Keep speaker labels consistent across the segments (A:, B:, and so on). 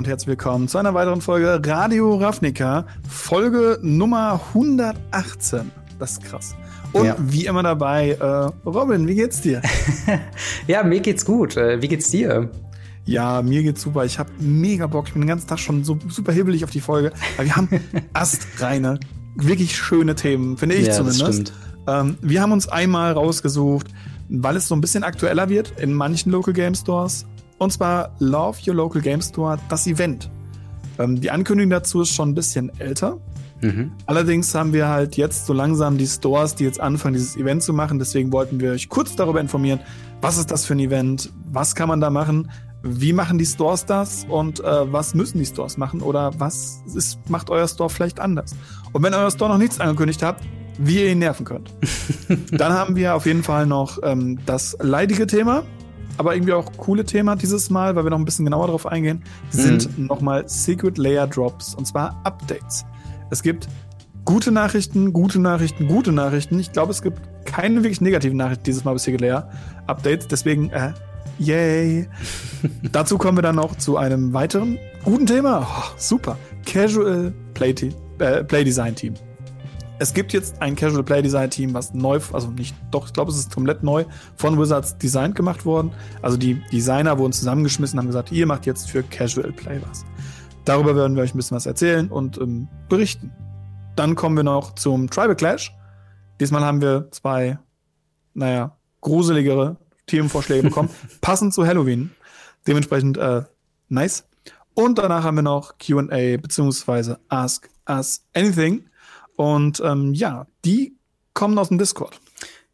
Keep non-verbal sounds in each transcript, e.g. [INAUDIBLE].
A: und herzlich willkommen zu einer weiteren Folge Radio Ravnica, Folge Nummer 118. Das ist krass. Und ja. wie immer dabei, äh, Robin, wie geht's dir? [LAUGHS]
B: ja, mir geht's gut. Äh, wie geht's dir?
A: Ja, mir geht's super. Ich habe mega Bock. Ich bin den ganzen Tag schon so super hibbelig auf die Folge. Weil wir haben [LAUGHS] astreine, wirklich schöne Themen, finde ich ja, zumindest. Ähm, wir haben uns einmal rausgesucht, weil es so ein bisschen aktueller wird in manchen Local Game Stores. Und zwar Love Your Local Game Store, das Event. Ähm, die Ankündigung dazu ist schon ein bisschen älter. Mhm. Allerdings haben wir halt jetzt so langsam die Stores, die jetzt anfangen, dieses Event zu machen. Deswegen wollten wir euch kurz darüber informieren, was ist das für ein Event, was kann man da machen, wie machen die Stores das und äh, was müssen die Stores machen oder was ist, macht euer Store vielleicht anders. Und wenn euer Store noch nichts angekündigt habt, wie ihr ihn nerven könnt. [LAUGHS] Dann haben wir auf jeden Fall noch ähm, das leidige Thema, aber irgendwie auch coole Thema dieses Mal, weil wir noch ein bisschen genauer darauf eingehen, sind mhm. nochmal Secret Layer Drops und zwar Updates. Es gibt gute Nachrichten, gute Nachrichten, gute Nachrichten. Ich glaube, es gibt keine wirklich negativen Nachrichten dieses Mal bei Secret Layer Updates. Deswegen, äh, yay. [LAUGHS] Dazu kommen wir dann noch zu einem weiteren guten Thema. Oh, super. Casual Play, äh, Play Design Team. Es gibt jetzt ein Casual Play Design Team, was neu, also nicht, doch, ich glaube, es ist komplett neu von Wizards designt gemacht worden. Also die Designer wurden zusammengeschmissen, haben gesagt, ihr macht jetzt für Casual Play was. Darüber werden wir euch ein bisschen was erzählen und ähm, berichten. Dann kommen wir noch zum Tribal Clash. Diesmal haben wir zwei, naja, gruseligere Themenvorschläge bekommen, [LAUGHS] passend zu Halloween. Dementsprechend äh, nice. Und danach haben wir noch QA beziehungsweise Ask Us Anything. Und ähm, ja, die kommen aus dem Discord.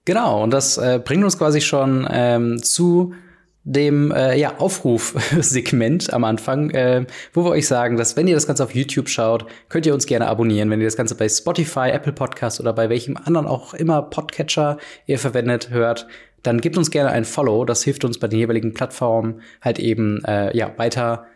B: Genau, und das äh, bringt uns quasi schon ähm, zu dem äh, ja, Aufrufsegment am Anfang, äh, wo wir euch sagen, dass wenn ihr das Ganze auf YouTube schaut, könnt ihr uns gerne abonnieren. Wenn ihr das Ganze bei Spotify, Apple Podcast oder bei welchem anderen auch immer Podcatcher ihr verwendet hört, dann gebt uns gerne ein Follow. Das hilft uns bei den jeweiligen Plattformen halt eben äh, ja weiter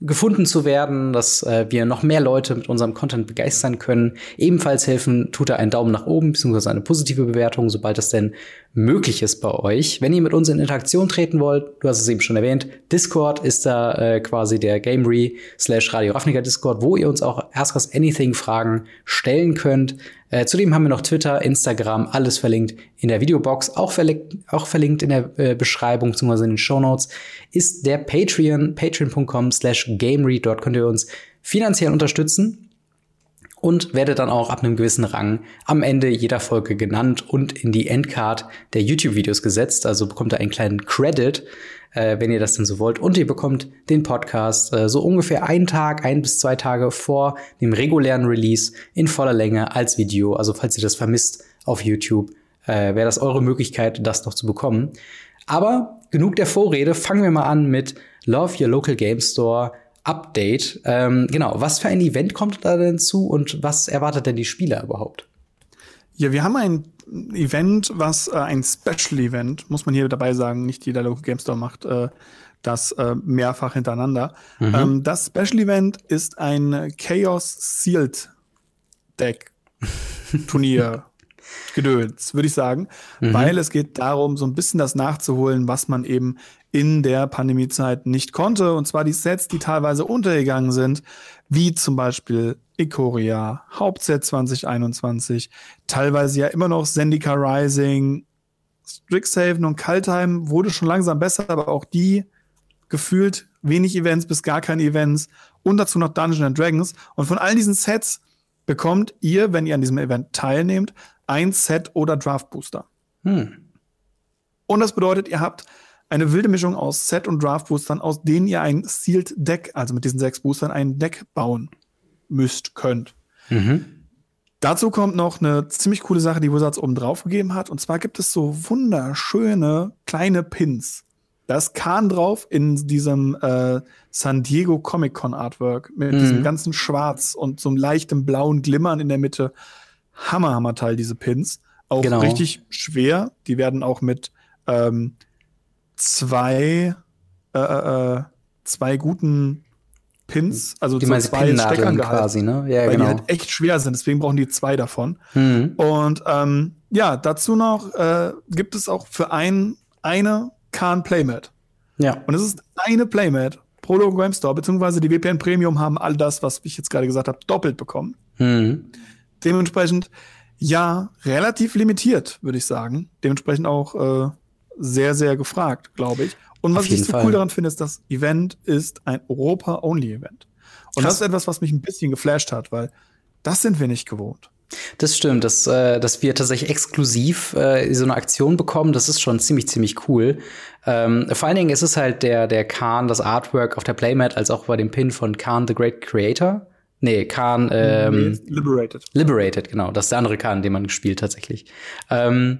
B: gefunden zu werden, dass äh, wir noch mehr Leute mit unserem Content begeistern können. Ebenfalls helfen tut er einen Daumen nach oben bzw. eine positive Bewertung, sobald das denn möglich ist bei euch. Wenn ihr mit uns in Interaktion treten wollt, du hast es eben schon erwähnt, Discord ist da äh, quasi der Gamery slash Radio Ravnica Discord, wo ihr uns auch Ask Us Anything Fragen stellen könnt. Äh, zudem haben wir noch Twitter, Instagram, alles verlinkt in der Videobox, auch verlinkt, auch verlinkt in der äh, Beschreibung bzw. in den Show Notes ist der Patreon, patreon.com slash gameread. Dort könnt ihr uns finanziell unterstützen und werde dann auch ab einem gewissen Rang am Ende jeder Folge genannt und in die Endcard der YouTube-Videos gesetzt. Also bekommt ihr einen kleinen Credit, äh, wenn ihr das denn so wollt. Und ihr bekommt den Podcast äh, so ungefähr einen Tag, ein bis zwei Tage vor dem regulären Release in voller Länge als Video. Also falls ihr das vermisst auf YouTube, äh, wäre das eure Möglichkeit, das noch zu bekommen. Aber genug der Vorrede, fangen wir mal an mit Love Your Local Game Store Update. Ähm, genau, was für ein Event kommt da denn zu und was erwartet denn die Spieler überhaupt?
A: Ja, wir haben ein Event, was äh, ein Special Event, muss man hier dabei sagen, nicht jeder Local Game Store macht äh, das äh, mehrfach hintereinander. Mhm. Ähm, das Special Event ist ein Chaos Sealed Deck [LAUGHS] Turnier. Gedöns, würde ich sagen, mhm. weil es geht darum, so ein bisschen das nachzuholen, was man eben in der Pandemiezeit nicht konnte. Und zwar die Sets, die teilweise untergegangen sind, wie zum Beispiel Ikoria, Hauptset 2021, teilweise ja immer noch Zendika Rising, Strixhaven und Kaltheim wurde schon langsam besser, aber auch die gefühlt wenig Events bis gar keine Events und dazu noch Dungeons and Dragons. Und von all diesen Sets bekommt ihr, wenn ihr an diesem Event teilnehmt, ein Set oder Draft Booster. Hm. Und das bedeutet, ihr habt eine wilde Mischung aus Set und Draft Boostern, aus denen ihr ein Sealed Deck, also mit diesen sechs Boostern, ein Deck bauen müsst, könnt. Mhm. Dazu kommt noch eine ziemlich coole Sache, die Wizards oben drauf gegeben hat. Und zwar gibt es so wunderschöne kleine Pins. Da ist Kahn drauf in diesem äh, San Diego Comic Con Artwork mit mhm. diesem ganzen Schwarz und so einem leichten blauen Glimmern in der Mitte. Hammer, Hammer Teil, diese Pins. Auch genau. richtig schwer. Die werden auch mit ähm, zwei, äh, äh, äh zwei guten Pins, also
B: die so zwei Steckern quasi, ne?
A: Ja, weil genau. die halt echt schwer sind, deswegen brauchen die zwei davon. Mhm. Und ähm, ja, dazu noch äh, gibt es auch für ein, eine Kahn Playmat. Ja. Und es ist eine Playmat pro Logo Game Store, beziehungsweise die WPN Premium haben all das, was ich jetzt gerade gesagt habe, doppelt bekommen. Mhm. Dementsprechend, ja, relativ limitiert, würde ich sagen. Dementsprechend auch äh, sehr, sehr gefragt, glaube ich. Und was ich so Fall. cool daran finde, ist, das Event ist ein Europa-Only-Event. Und Krass. das ist etwas, was mich ein bisschen geflasht hat, weil das sind wir nicht gewohnt.
B: Das stimmt, dass, äh, dass wir tatsächlich exklusiv äh, so eine Aktion bekommen, das ist schon ziemlich, ziemlich cool. Ähm, vor allen Dingen ist es halt der, der Khan, das Artwork auf der Playmat, als auch bei dem Pin von Khan the Great Creator. Nee, Khan ähm,
A: Liberated.
B: Liberated, genau. Das ist der andere Khan, den man gespielt tatsächlich. Ähm,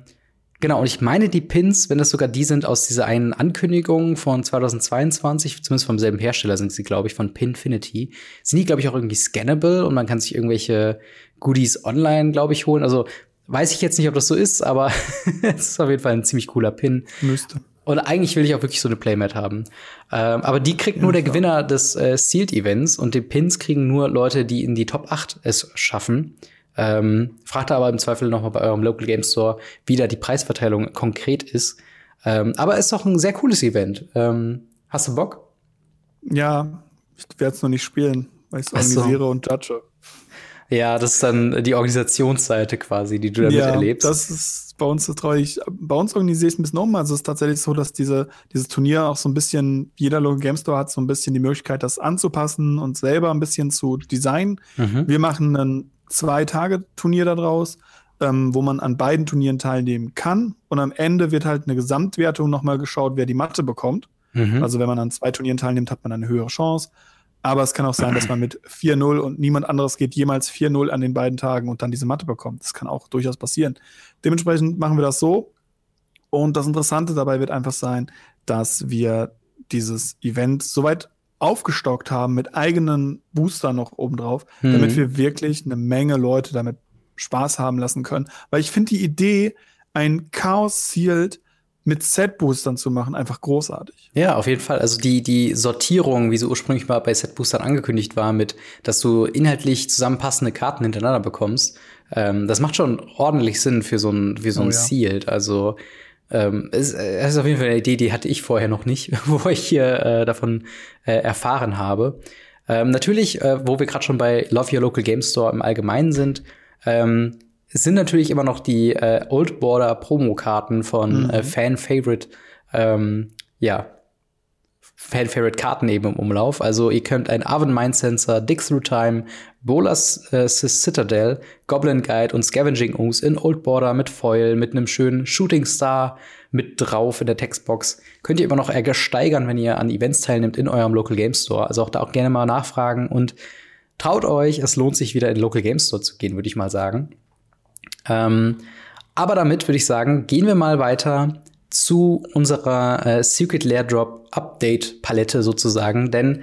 B: Genau, und ich meine, die Pins, wenn das sogar die sind aus dieser einen Ankündigung von 2022, zumindest vom selben Hersteller sind sie, glaube ich, von Pinfinity, sind die, glaube ich, auch irgendwie scannable und man kann sich irgendwelche Goodies online, glaube ich, holen. Also weiß ich jetzt nicht, ob das so ist, aber [LAUGHS] es ist auf jeden Fall ein ziemlich cooler Pin.
A: Müsste.
B: Und eigentlich will ich auch wirklich so eine Playmat haben. Ähm, aber die kriegt ja, nur der klar. Gewinner des äh, Sealed Events und die Pins kriegen nur Leute, die in die Top 8 es schaffen. Ähm, fragt aber im Zweifel noch mal bei eurem Local Game Store, wie da die Preisverteilung konkret ist. Ähm, aber ist doch ein sehr cooles Event. Ähm, hast du Bock?
A: Ja, ich werde es noch nicht spielen, weil ich es organisiere so. und judge.
B: Ja, das ist dann die Organisationsseite quasi, die du damit ja, erlebst.
A: Das ist bei uns traurig. Bei uns organisiere ich es ein bisschen um. Also es ist tatsächlich so, dass diese, dieses Turnier auch so ein bisschen, jeder Local Game Store hat so ein bisschen die Möglichkeit, das anzupassen und selber ein bisschen zu designen. Mhm. Wir machen einen zwei Tage Turnier daraus, ähm, wo man an beiden Turnieren teilnehmen kann. Und am Ende wird halt eine Gesamtwertung nochmal geschaut, wer die Matte bekommt. Mhm. Also wenn man an zwei Turnieren teilnimmt, hat man eine höhere Chance. Aber es kann auch sein, dass man mit 4-0 und niemand anderes geht jemals 4-0 an den beiden Tagen und dann diese Matte bekommt. Das kann auch durchaus passieren. Dementsprechend machen wir das so. Und das Interessante dabei wird einfach sein, dass wir dieses Event soweit aufgestockt haben mit eigenen Booster noch obendrauf, mhm. damit wir wirklich eine Menge Leute damit Spaß haben lassen können. Weil ich finde die Idee, ein Chaos Sealed mit Set-Boostern zu machen, einfach großartig.
B: Ja, auf jeden Fall. Also die, die Sortierung, wie sie ursprünglich mal bei Set-Boostern angekündigt war, mit, dass du inhaltlich zusammenpassende Karten hintereinander bekommst, ähm, das macht schon ordentlich Sinn für so ein, für so ein oh, ja. Sealed. Also ähm, es, äh, es ist auf jeden Fall eine Idee, die hatte ich vorher noch nicht, [LAUGHS] wo ich hier äh, davon äh, erfahren habe. Ähm, natürlich, äh, wo wir gerade schon bei Love Your Local Game Store im Allgemeinen sind, ähm, sind natürlich immer noch die äh, Old Border Promo-Karten von mhm. äh, Fan-Favorite, ähm, ja, Fan-Favorite-Karten eben im Umlauf. Also ihr könnt ein Oven Mind Sensor, Dig Through Time, Bolas äh, Citadel, Goblin Guide und Scavenging Ooze in Old Border mit Foil, mit einem schönen Shooting Star mit drauf in der Textbox. Könnt ihr immer noch ersteigern, wenn ihr an Events teilnimmt in eurem Local Game Store. Also auch da auch gerne mal nachfragen und traut euch, es lohnt sich wieder in den Local Game Store zu gehen, würde ich mal sagen. Ähm, aber damit würde ich sagen, gehen wir mal weiter zu unserer äh, Secret Lair Drop Update Palette sozusagen, denn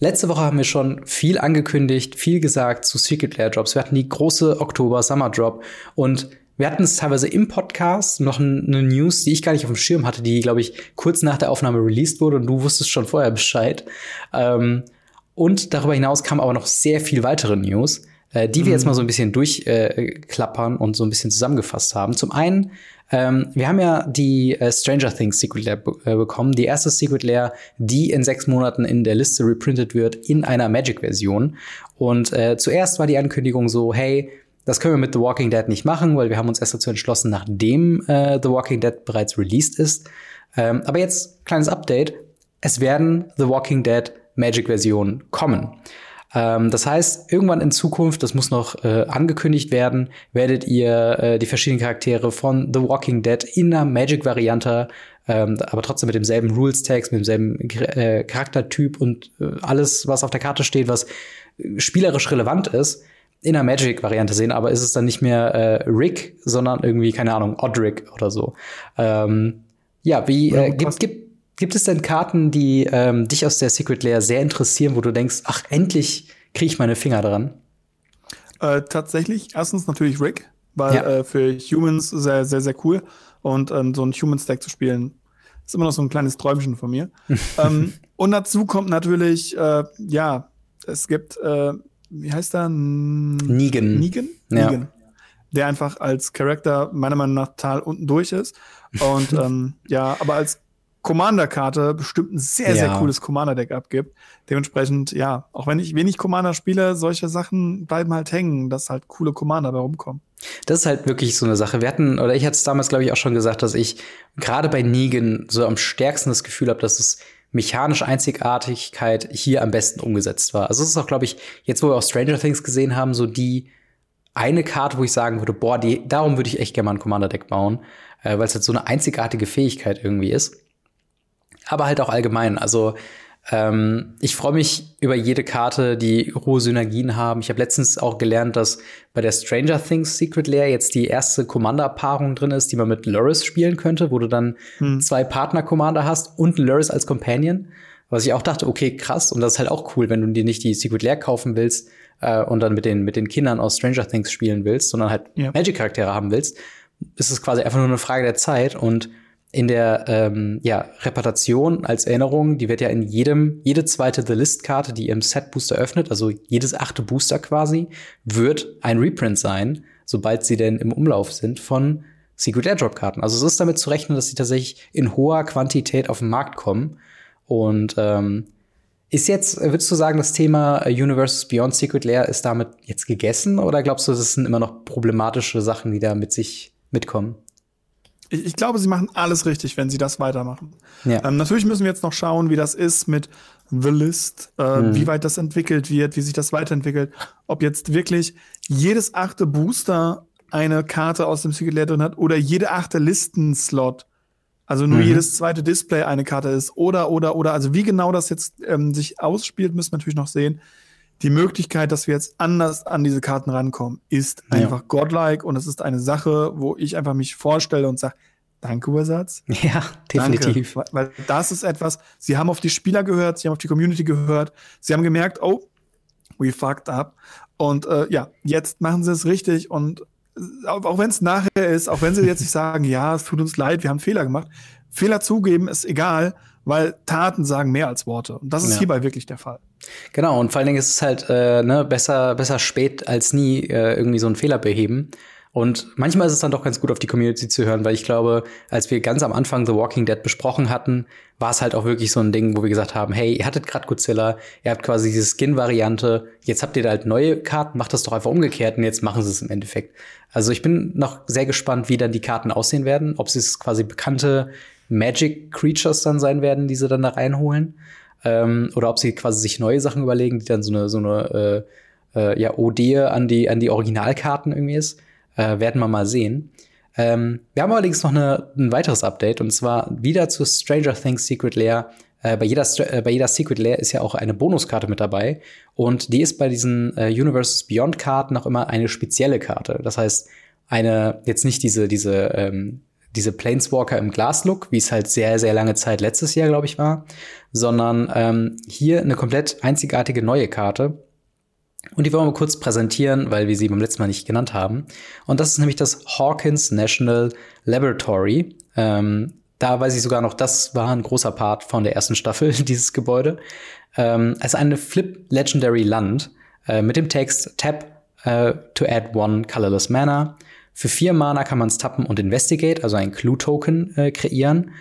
B: Letzte Woche haben wir schon viel angekündigt, viel gesagt zu Secret Lair Drops. Wir hatten die große Oktober Summer Drop und wir hatten es teilweise im Podcast noch eine News, die ich gar nicht auf dem Schirm hatte, die, glaube ich, kurz nach der Aufnahme released wurde und du wusstest schon vorher Bescheid. Ähm, und darüber hinaus kam aber noch sehr viel weitere News, äh, die wir jetzt mhm. mal so ein bisschen durchklappern äh, und so ein bisschen zusammengefasst haben. Zum einen ähm, wir haben ja die äh, Stranger Things Secret Lair äh, bekommen, die erste Secret Lair, die in sechs Monaten in der Liste reprintet wird in einer Magic-Version. Und äh, zuerst war die Ankündigung so, hey, das können wir mit The Walking Dead nicht machen, weil wir haben uns erst dazu entschlossen, nachdem äh, The Walking Dead bereits released ist. Ähm, aber jetzt kleines Update: Es werden The Walking Dead Magic-Versionen kommen. Ähm, das heißt, irgendwann in Zukunft, das muss noch äh, angekündigt werden, werdet ihr äh, die verschiedenen Charaktere von The Walking Dead in einer Magic-Variante, ähm, aber trotzdem mit demselben Rules-Text, mit demselben äh, Charaktertyp und äh, alles, was auf der Karte steht, was spielerisch relevant ist, in einer Magic-Variante sehen, aber ist es dann nicht mehr äh, Rick, sondern irgendwie, keine Ahnung, Odrick oder so. Ähm, ja, wie äh, gibt, gibt Gibt es denn Karten, die ähm, dich aus der Secret Layer sehr interessieren, wo du denkst, ach, endlich kriege ich meine Finger dran?
A: Äh, tatsächlich, erstens natürlich Rick, weil ja. äh, für Humans sehr, sehr, sehr cool. Und ähm, so ein Human-Stack zu spielen, ist immer noch so ein kleines Träumchen von mir. [LAUGHS] ähm, und dazu kommt natürlich, äh, ja, es gibt, äh, wie heißt der?
B: Negan.
A: Negan? Ja. Negan. Der einfach als Charakter meiner Meinung nach total unten durch ist. Und [LAUGHS] ähm, ja, aber als Commander-Karte bestimmt ein sehr, ja. sehr cooles Commander-Deck abgibt. Dementsprechend, ja, auch wenn ich wenig Commander spiele, solche Sachen bleiben halt hängen, dass halt coole Commander bei rumkommen.
B: Das ist halt wirklich so eine Sache. Wir hatten, oder ich hatte es damals, glaube ich, auch schon gesagt, dass ich gerade bei Negan so am stärksten das Gefühl habe, dass es mechanische Einzigartigkeit hier am besten umgesetzt war. Also es ist auch, glaube ich, jetzt, wo wir auch Stranger Things gesehen haben, so die eine Karte, wo ich sagen würde, boah, die, darum würde ich echt gerne mal ein Commander-Deck bauen, äh, weil es halt so eine einzigartige Fähigkeit irgendwie ist. Aber halt auch allgemein. Also ähm, ich freue mich über jede Karte, die hohe Synergien haben. Ich habe letztens auch gelernt, dass bei der Stranger Things Secret Lair jetzt die erste Commander-Paarung drin ist, die man mit Loris spielen könnte, wo du dann hm. zwei Partner-Commander hast und Loris als Companion. Was ich auch dachte, okay, krass. Und das ist halt auch cool, wenn du dir nicht die Secret Lair kaufen willst äh, und dann mit den, mit den Kindern aus Stranger Things spielen willst, sondern halt ja. Magic-Charaktere haben willst, ist es quasi einfach nur eine Frage der Zeit und in der ähm, ja, Reputation als Erinnerung, die wird ja in jedem, jede zweite The List-Karte, die im Set-Booster öffnet, also jedes achte Booster quasi, wird ein Reprint sein, sobald sie denn im Umlauf sind von Secret Airdrop-Karten. Also es ist damit zu rechnen, dass sie tatsächlich in hoher Quantität auf den Markt kommen. Und ähm, ist jetzt, würdest du sagen, das Thema Universes Beyond Secret Lair ist damit jetzt gegessen oder glaubst du, das sind immer noch problematische Sachen, die da mit sich mitkommen?
A: Ich, ich, glaube, sie machen alles richtig, wenn sie das weitermachen. Ja. Ähm, natürlich müssen wir jetzt noch schauen, wie das ist mit The List, äh, mhm. wie weit das entwickelt wird, wie sich das weiterentwickelt. Ob jetzt wirklich jedes achte Booster eine Karte aus dem Secret drin hat oder jede achte Listenslot, also nur mhm. jedes zweite Display eine Karte ist oder, oder, oder. Also wie genau das jetzt ähm, sich ausspielt, müssen wir natürlich noch sehen die Möglichkeit, dass wir jetzt anders an diese Karten rankommen, ist ja. einfach godlike und es ist eine Sache, wo ich einfach mich vorstelle und sage, danke, Ursatz.
B: Ja, definitiv.
A: Danke. Weil das ist etwas, sie haben auf die Spieler gehört, sie haben auf die Community gehört, sie haben gemerkt, oh, we fucked up. Und äh, ja, jetzt machen sie es richtig und äh, auch, auch wenn es nachher ist, auch wenn sie jetzt nicht [LAUGHS] sagen, ja, es tut uns leid, wir haben Fehler gemacht. Fehler zugeben ist egal, weil Taten sagen mehr als Worte. Und das ist ja. hierbei wirklich der Fall.
B: Genau, und vor allen Dingen ist es halt äh, ne, besser, besser spät als nie äh, irgendwie so einen Fehler beheben. Und manchmal ist es dann doch ganz gut, auf die Community zu hören, weil ich glaube, als wir ganz am Anfang The Walking Dead besprochen hatten, war es halt auch wirklich so ein Ding, wo wir gesagt haben, hey, ihr hattet gerade Godzilla, ihr habt quasi diese Skin-Variante, jetzt habt ihr da halt neue Karten, macht das doch einfach umgekehrt und jetzt machen sie es im Endeffekt. Also ich bin noch sehr gespannt, wie dann die Karten aussehen werden, ob sie es quasi bekannte Magic Creatures dann sein werden, die sie dann da reinholen ähm, oder ob sie quasi sich neue Sachen überlegen, die dann so eine so eine äh, äh, ja Ode an die an die Originalkarten irgendwie ist, äh, werden wir mal sehen. Ähm, wir haben allerdings noch eine, ein weiteres Update und zwar wieder zu Stranger Things Secret Lair. Äh, bei, jeder, äh, bei jeder Secret Lair ist ja auch eine Bonuskarte mit dabei und die ist bei diesen äh, Universes Beyond Karten auch immer eine spezielle Karte. Das heißt, eine jetzt nicht diese diese ähm, diese Planeswalker im Glaslook, wie es halt sehr, sehr lange Zeit letztes Jahr, glaube ich, war, sondern ähm, hier eine komplett einzigartige neue Karte. Und die wollen wir kurz präsentieren, weil wir sie beim letzten Mal nicht genannt haben. Und das ist nämlich das Hawkins National Laboratory. Ähm, da weiß ich sogar noch, das war ein großer Part von der ersten Staffel, [LAUGHS] dieses Gebäude. Ähm, es ist eine Flip Legendary Land äh, mit dem Text Tap uh, to add one colorless mana. Für vier Mana kann man es tappen und Investigate, also ein Clue-Token, äh, kreieren.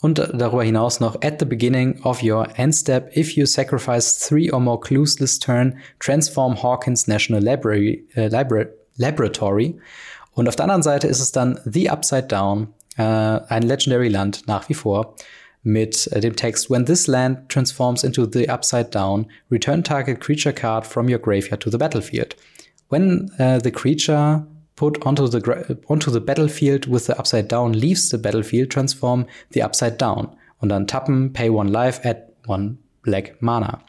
B: Und darüber hinaus noch at the beginning of your end step, if you sacrifice three or more clues this turn, transform Hawkins National Library, äh, Libra Laboratory. Und auf der anderen Seite ist es dann The Upside Down, äh, ein Legendary Land nach wie vor, mit äh, dem Text When this land transforms into the Upside Down, return target creature card from your graveyard to the battlefield. When uh, the creature put onto the, onto the battlefield with the upside down leaves the battlefield, transform the upside down. Und dann tappen, pay one life, add one black mana.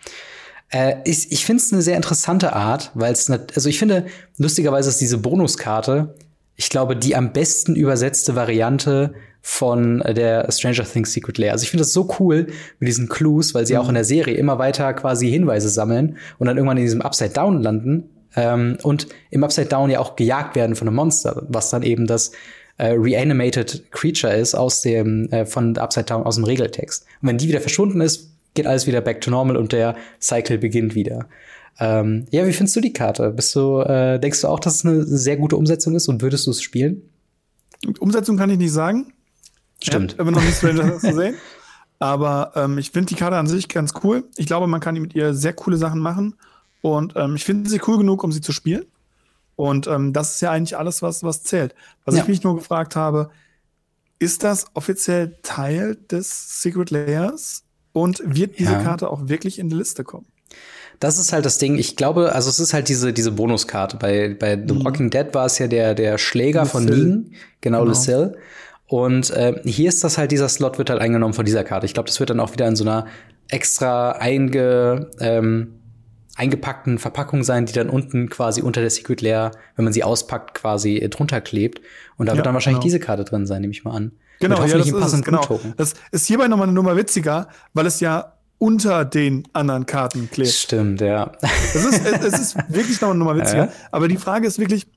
B: Äh, ich ich finde es eine sehr interessante Art, weil es, also ich finde, lustigerweise ist diese Bonuskarte, ich glaube, die am besten übersetzte Variante von der Stranger Things Secret Lair. Also ich finde das so cool mit diesen Clues, weil sie mhm. auch in der Serie immer weiter quasi Hinweise sammeln und dann irgendwann in diesem Upside Down landen ähm, und im Upside Down ja auch gejagt werden von einem Monster, was dann eben das äh, reanimated Creature ist aus dem äh, von Upside Down aus dem Regeltext. Und wenn die wieder verschwunden ist, geht alles wieder back to normal und der Cycle beginnt wieder. Ähm, ja, wie findest du die Karte? Bist du, äh, denkst du auch, dass es eine sehr gute Umsetzung ist und würdest du es spielen?
A: Umsetzung kann ich nicht sagen.
B: Stimmt.
A: Ja, aber noch nicht [LAUGHS] Stranger zu sehen. Aber ähm, ich finde die Karte an sich ganz cool. Ich glaube, man kann mit ihr sehr coole Sachen machen. Und ähm, ich finde sie cool genug, um sie zu spielen. Und ähm, das ist ja eigentlich alles, was, was zählt. Was ja. ich mich nur gefragt habe, ist das offiziell Teil des Secret Layers? Und wird diese ja. Karte auch wirklich in die Liste kommen?
B: Das ist halt das Ding. Ich glaube, also es ist halt diese, diese Bonuskarte. Bei, bei The mhm. Walking Dead war es ja der, der Schläger Lucille. von Negan, genau, genau. Lucille. Und äh, hier ist das halt, dieser Slot wird halt eingenommen von dieser Karte. Ich glaube, das wird dann auch wieder in so einer extra einge, ähm, eingepackten Verpackung sein, die dann unten quasi unter der Secret Layer, wenn man sie auspackt, quasi äh, drunter klebt. Und da ja, wird dann wahrscheinlich genau. diese Karte drin sein, nehme ich mal an.
A: Genau, ja, das ist es, genau. Das ist hierbei nochmal eine Nummer witziger, weil es ja unter den anderen Karten klebt.
B: Stimmt, ja.
A: Das ist, es ist [LAUGHS] wirklich noch eine Nummer witziger. Äh? Aber die Frage ist wirklich,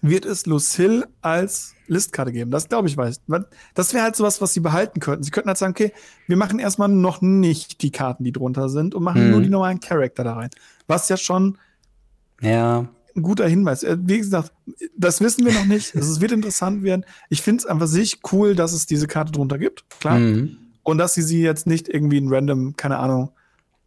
A: wird es Lucille als Listkarte geben. Das glaube ich weiß. Das wäre halt sowas, was sie behalten könnten. Sie könnten halt sagen, okay, wir machen erstmal noch nicht die Karten, die drunter sind und machen hm. nur die normalen Charakter da rein. Was ja schon
B: ja.
A: ein guter Hinweis. Äh, wie gesagt, das wissen wir noch nicht. es wird interessant werden. Ich finde es einfach sich cool, dass es diese Karte drunter gibt. Klar. Hm. Und dass sie sie jetzt nicht irgendwie in random, keine Ahnung,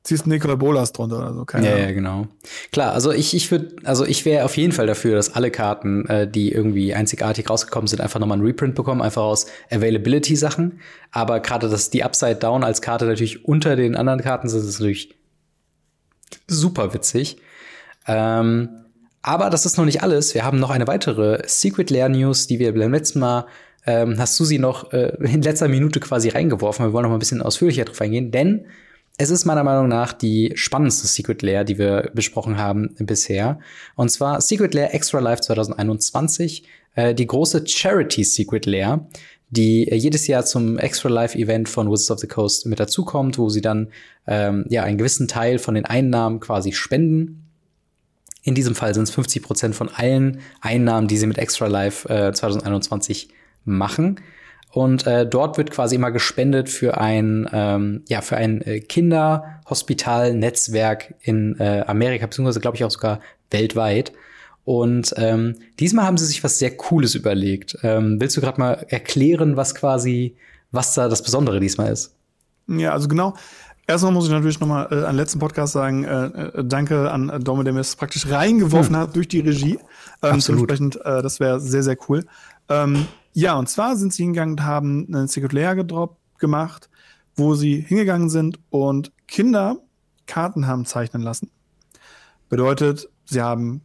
A: ziehst Nikola Bolas drunter oder so.
B: Keine ja, Ahnung. ja, genau. Klar, also ich, ich würde, also ich wäre auf jeden Fall dafür, dass alle Karten, äh, die irgendwie einzigartig rausgekommen sind, einfach nochmal einen Reprint bekommen, einfach aus Availability-Sachen. Aber gerade, dass die Upside Down als Karte natürlich unter den anderen Karten sind, ist natürlich super witzig. Ähm, aber das ist noch nicht alles. Wir haben noch eine weitere Secret Lair News, die wir beim letzten Mal ähm, hast du sie noch äh, in letzter Minute quasi reingeworfen. Wir wollen noch mal ein bisschen ausführlicher drauf eingehen, denn es ist meiner Meinung nach die spannendste Secret Lair, die wir besprochen haben bisher. Und zwar Secret Lair Extra Life 2021, äh, die große Charity Secret Lair, die äh, jedes Jahr zum Extra Life Event von Wizards of the Coast mit dazukommt, wo sie dann ähm, ja einen gewissen Teil von den Einnahmen quasi spenden. In diesem Fall sind es 50 Prozent von allen Einnahmen, die sie mit Extra Life äh, 2021 machen. Und äh, dort wird quasi immer gespendet für ein, ähm, ja, für ein äh, Kinderhospital-Netzwerk in äh, Amerika, beziehungsweise glaube ich auch sogar weltweit. Und ähm, diesmal haben sie sich was sehr Cooles überlegt. Ähm, willst du gerade mal erklären, was quasi, was da das Besondere diesmal ist?
A: Ja, also genau. Erstmal muss ich natürlich nochmal äh, an letzten Podcast sagen, äh, äh, danke an Dome, der mir es praktisch reingeworfen hm. hat durch die Regie. Ähm, Absolut. Entsprechend, äh, das wäre sehr, sehr cool. Ähm, ja, und zwar sind sie hingegangen und haben einen Secret Layer gedroppt, gemacht, wo sie hingegangen sind und Kinder Karten haben zeichnen lassen. Bedeutet, sie haben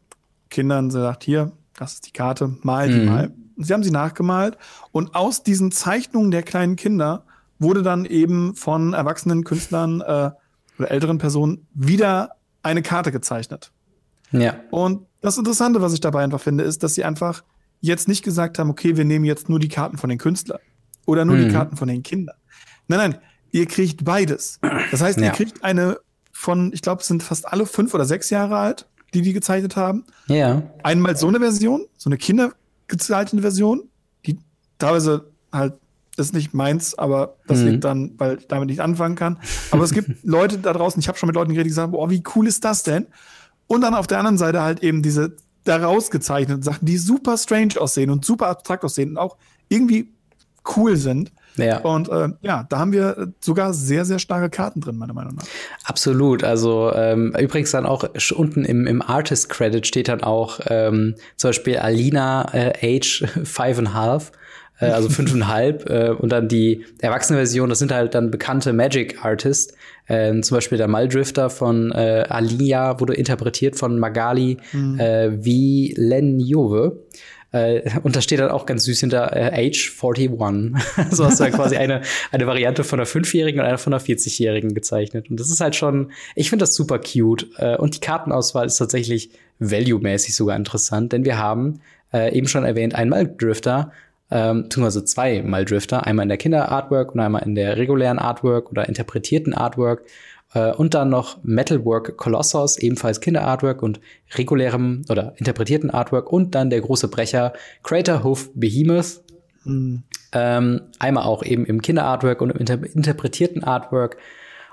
A: Kindern gesagt, hier, das ist die Karte, mal die mhm. mal. Sie haben sie nachgemalt und aus diesen Zeichnungen der kleinen Kinder wurde dann eben von erwachsenen Künstlern äh, oder älteren Personen wieder eine Karte gezeichnet.
B: Ja.
A: Und das Interessante, was ich dabei einfach finde, ist, dass sie einfach jetzt nicht gesagt haben, okay, wir nehmen jetzt nur die Karten von den Künstlern oder nur mhm. die Karten von den Kindern. Nein, nein, ihr kriegt beides. Das heißt, ja. ihr kriegt eine von, ich glaube, es sind fast alle fünf oder sechs Jahre alt, die die gezeichnet haben.
B: Ja.
A: Einmal so eine Version, so eine kindergezeichnete Version, die teilweise halt ist nicht meins, aber das mhm. liegt dann, weil ich damit nicht anfangen kann. Aber es gibt [LAUGHS] Leute da draußen, ich habe schon mit Leuten geredet, die sagen, boah, wie cool ist das denn? Und dann auf der anderen Seite halt eben diese daraus gezeichneten Sachen, die super strange aussehen und super abstrakt aussehen und auch irgendwie cool sind.
B: Ja.
A: Und äh, ja, da haben wir sogar sehr, sehr starke Karten drin, meiner Meinung nach.
B: Absolut. Also ähm, übrigens dann auch unten im, im Artist Credit steht dann auch ähm, zum Beispiel Alina äh, Age [LAUGHS] Five and a Half äh, also fünfeinhalb. äh, und dann die erwachsene Version, das sind halt dann bekannte Magic Artists. Äh, zum Beispiel der Maldrifter von äh, Alia wurde interpretiert von Magali mhm. äh, Vilenjove. Äh, und da steht dann auch ganz süß hinter äh, Age 41. [LAUGHS] so hast du dann quasi eine, eine Variante von einer Fünfjährigen und einer von einer 40-Jährigen gezeichnet. Und das ist halt schon, ich finde das super cute. Äh, und die Kartenauswahl ist tatsächlich value-mäßig sogar interessant, denn wir haben äh, eben schon erwähnt, einen Maldrifter, ähm, beziehungsweise zwei Mal-Drifter, einmal in der Kinder-Artwork und einmal in der regulären Artwork oder interpretierten Artwork. Äh, und dann noch Metalwork Colossus, ebenfalls Kinder-Artwork und regulärem oder interpretierten Artwork. Und dann der große Brecher Crater Hoof Behemoth. Mhm. Ähm, einmal auch eben im Kinder-Artwork und im inter interpretierten Artwork.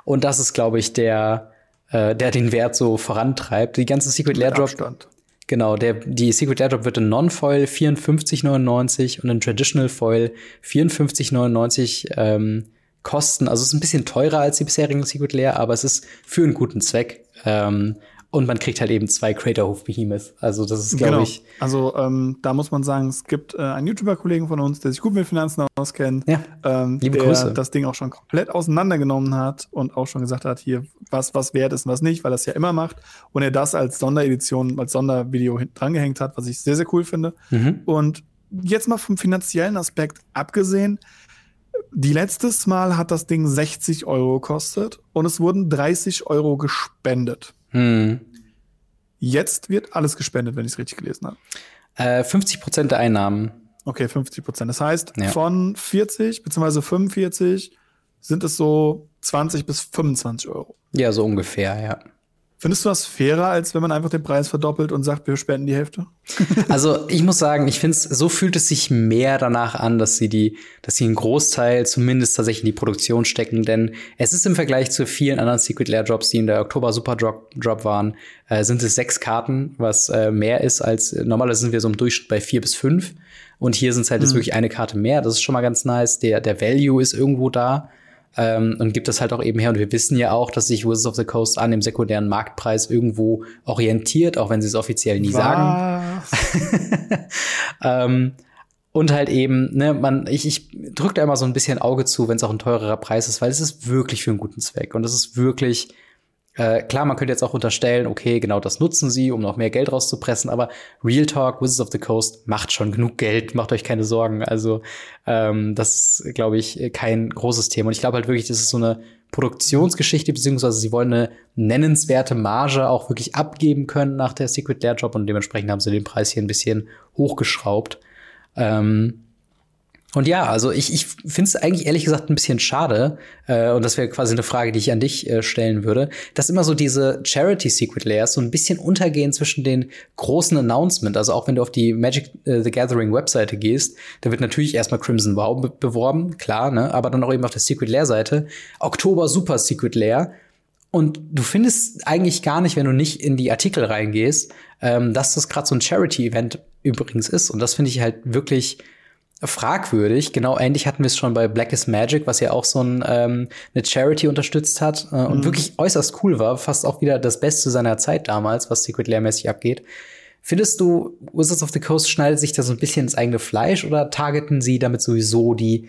B: Und das ist, glaube ich, der, äh, der den Wert so vorantreibt. Die ganze Secret Lair Drop. Abstand. Genau, der, die Secret Airdrop wird in Non-Foil 54,99 und in Traditional Foil 54,99 ähm, kosten. Also es ist ein bisschen teurer als die bisherigen Secret Lair, aber es ist für einen guten Zweck. Ähm, und man kriegt halt eben zwei Craterhoof Behemoth. Also das ist, glaube genau. ich.
A: Also ähm, da muss man sagen, es gibt äh, einen YouTuber-Kollegen von uns, der sich gut mit Finanzen auskennt,
B: ja.
A: ähm, Liebe der Grüße. das Ding auch schon komplett auseinandergenommen hat und auch schon gesagt hat, hier, was, was wert ist und was nicht, weil er es ja immer macht. Und er das als Sonderedition, als Sondervideo drangehängt hat, was ich sehr, sehr cool finde. Mhm. Und jetzt mal vom finanziellen Aspekt abgesehen, die letztes Mal hat das Ding 60 Euro gekostet und es wurden 30 Euro gespendet. Hm. Jetzt wird alles gespendet, wenn ich es richtig gelesen habe.
B: Äh, 50 Prozent der Einnahmen.
A: Okay, 50 Prozent. Das heißt, ja. von 40 bzw. 45 sind es so 20 bis 25 Euro.
B: Ja, so ungefähr, ja.
A: Findest du das fairer, als wenn man einfach den Preis verdoppelt und sagt, wir spenden die Hälfte? [LAUGHS]
B: also ich muss sagen, ich finde es, so fühlt es sich mehr danach an, dass sie die, dass sie einen Großteil zumindest tatsächlich in die Produktion stecken, denn es ist im Vergleich zu vielen anderen Secret Lair Drops, die in der Oktober Super Drop, Drop waren, äh, sind es sechs Karten, was äh, mehr ist als normalerweise sind wir so im Durchschnitt bei vier bis fünf. Und hier sind es halt mhm. jetzt wirklich eine Karte mehr. Das ist schon mal ganz nice. Der, der Value ist irgendwo da ähm, und gibt das halt auch eben her. Und wir wissen ja auch, dass sich Wizards of the Coast an dem sekundären Marktpreis irgendwo orientiert, auch wenn sie es offiziell nie Was? sagen. [LAUGHS] ähm, und halt eben, ne, man, ich, ich drücke da immer so ein bisschen Auge zu, wenn es auch ein teurerer Preis ist, weil es ist wirklich für einen guten Zweck. Und es ist wirklich äh, klar, man könnte jetzt auch unterstellen, okay, genau das nutzen sie, um noch mehr Geld rauszupressen, aber Real Talk, Wizards of the Coast macht schon genug Geld, macht euch keine Sorgen. Also ähm, das ist, glaube ich, kein großes Thema. Und ich glaube halt wirklich, das ist so eine Produktionsgeschichte, beziehungsweise sie wollen eine nennenswerte Marge auch wirklich abgeben können nach der Secret Lair Job und dementsprechend haben sie den Preis hier ein bisschen hochgeschraubt. Ähm, und ja, also ich, ich finde es eigentlich ehrlich gesagt ein bisschen schade, äh, und das wäre quasi eine Frage, die ich an dich äh, stellen würde, dass immer so diese Charity Secret Layers so ein bisschen untergehen zwischen den großen Announcement. Also auch wenn du auf die Magic äh, the Gathering Webseite gehst, da wird natürlich erstmal Crimson Wow be beworben, klar, ne? Aber dann auch eben auf der Secret Layer Seite Oktober Super Secret Layer. Und du findest eigentlich gar nicht, wenn du nicht in die Artikel reingehst, ähm, dass das gerade so ein Charity-Event übrigens ist. Und das finde ich halt wirklich fragwürdig. Genau ähnlich hatten wir es schon bei Black is Magic, was ja auch so ein, ähm, eine Charity unterstützt hat äh, und mhm. wirklich äußerst cool war. Fast auch wieder das Beste seiner Zeit damals, was Secret Lair-mäßig abgeht. Findest du, Wizards of the Coast schneidet sich da so ein bisschen ins eigene Fleisch oder targeten sie damit sowieso die,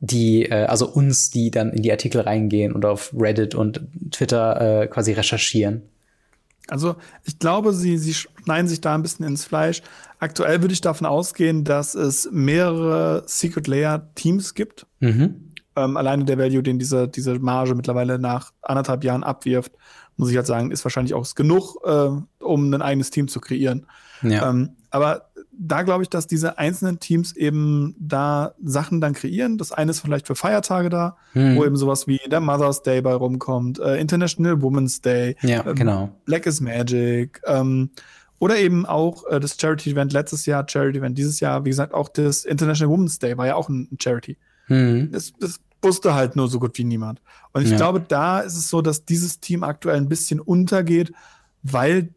B: die, äh, also uns, die dann in die Artikel reingehen und auf Reddit und Twitter äh, quasi recherchieren?
A: Also ich glaube, sie, sie schneiden sich da ein bisschen ins Fleisch. Aktuell würde ich davon ausgehen, dass es mehrere Secret Layer Teams gibt. Mhm. Ähm, alleine der Value, den diese, diese Marge mittlerweile nach anderthalb Jahren abwirft, muss ich halt sagen, ist wahrscheinlich auch genug, äh, um ein eigenes Team zu kreieren. Ja. Ähm, aber da glaube ich, dass diese einzelnen Teams eben da Sachen dann kreieren. Das eine ist vielleicht für Feiertage da, hm. wo eben sowas wie der Mother's Day bei rumkommt, äh, International Women's Day,
B: ja, ähm, genau.
A: Black is Magic, ähm, oder eben auch äh, das Charity Event letztes Jahr, Charity Event dieses Jahr, wie gesagt, auch das International Women's Day war ja auch ein Charity. Hm. Das, das wusste halt nur so gut wie niemand. Und ich ja. glaube, da ist es so, dass dieses Team aktuell ein bisschen untergeht, weil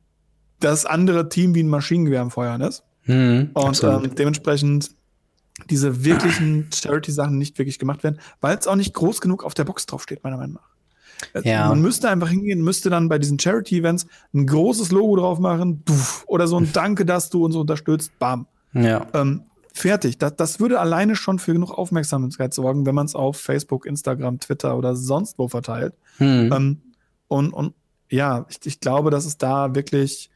A: das andere Team wie ein Maschinengewehr am Feuern ist. Mhm, und ähm, dementsprechend diese wirklichen Charity-Sachen nicht wirklich gemacht werden, weil es auch nicht groß genug auf der Box draufsteht, meiner Meinung nach. Äh, ja. Man müsste einfach hingehen, müsste dann bei diesen Charity-Events ein großes Logo drauf machen, duff, oder so ein [LAUGHS] Danke, dass du uns unterstützt, bam.
B: Ja.
A: Ähm, fertig. Das, das würde alleine schon für genug Aufmerksamkeit sorgen, wenn man es auf Facebook, Instagram, Twitter oder sonst wo verteilt. Hm. Ähm, und, und ja, ich, ich glaube, dass es da wirklich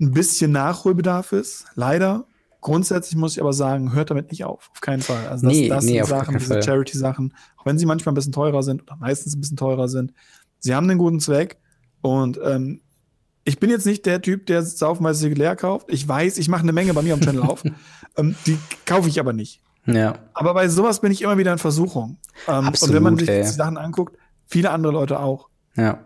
A: ein bisschen Nachholbedarf ist, leider. Grundsätzlich muss ich aber sagen, hört damit nicht auf, auf keinen Fall. Also das, nee, das nee, sind Sachen, diese Charity-Sachen, auch wenn sie manchmal ein bisschen teurer sind oder meistens ein bisschen teurer sind, sie haben einen guten Zweck und ähm, ich bin jetzt nicht der Typ, der saufenweise leer kauft. Ich weiß, ich mache eine Menge bei mir am Channel auf. [LAUGHS] ähm, die kaufe ich aber nicht.
B: Ja.
A: Aber bei sowas bin ich immer wieder in Versuchung. Ähm, Absolut, und wenn man sich ey. die Sachen anguckt, viele andere Leute auch.
B: Ja.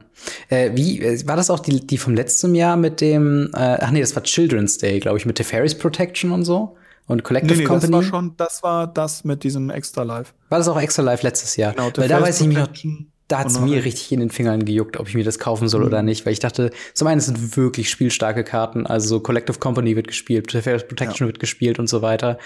B: Äh, wie, äh, war das auch die, die vom letzten Jahr mit dem, äh, ach nee, das war Children's Day, glaube ich, mit Tefaris Protection und so? Und Collective nee, nee, Company?
A: Das war schon, das war das mit diesem Extra Live.
B: War das auch Extra Live letztes Jahr? Genau, Weil da weiß ich mich noch, da hat es mir richtig in den Fingern gejuckt, ob ich mir das kaufen soll mhm. oder nicht, weil ich dachte, zum einen sind wirklich spielstarke Karten, also Collective Company wird gespielt, Tefaris Protection ja. wird gespielt und so weiter.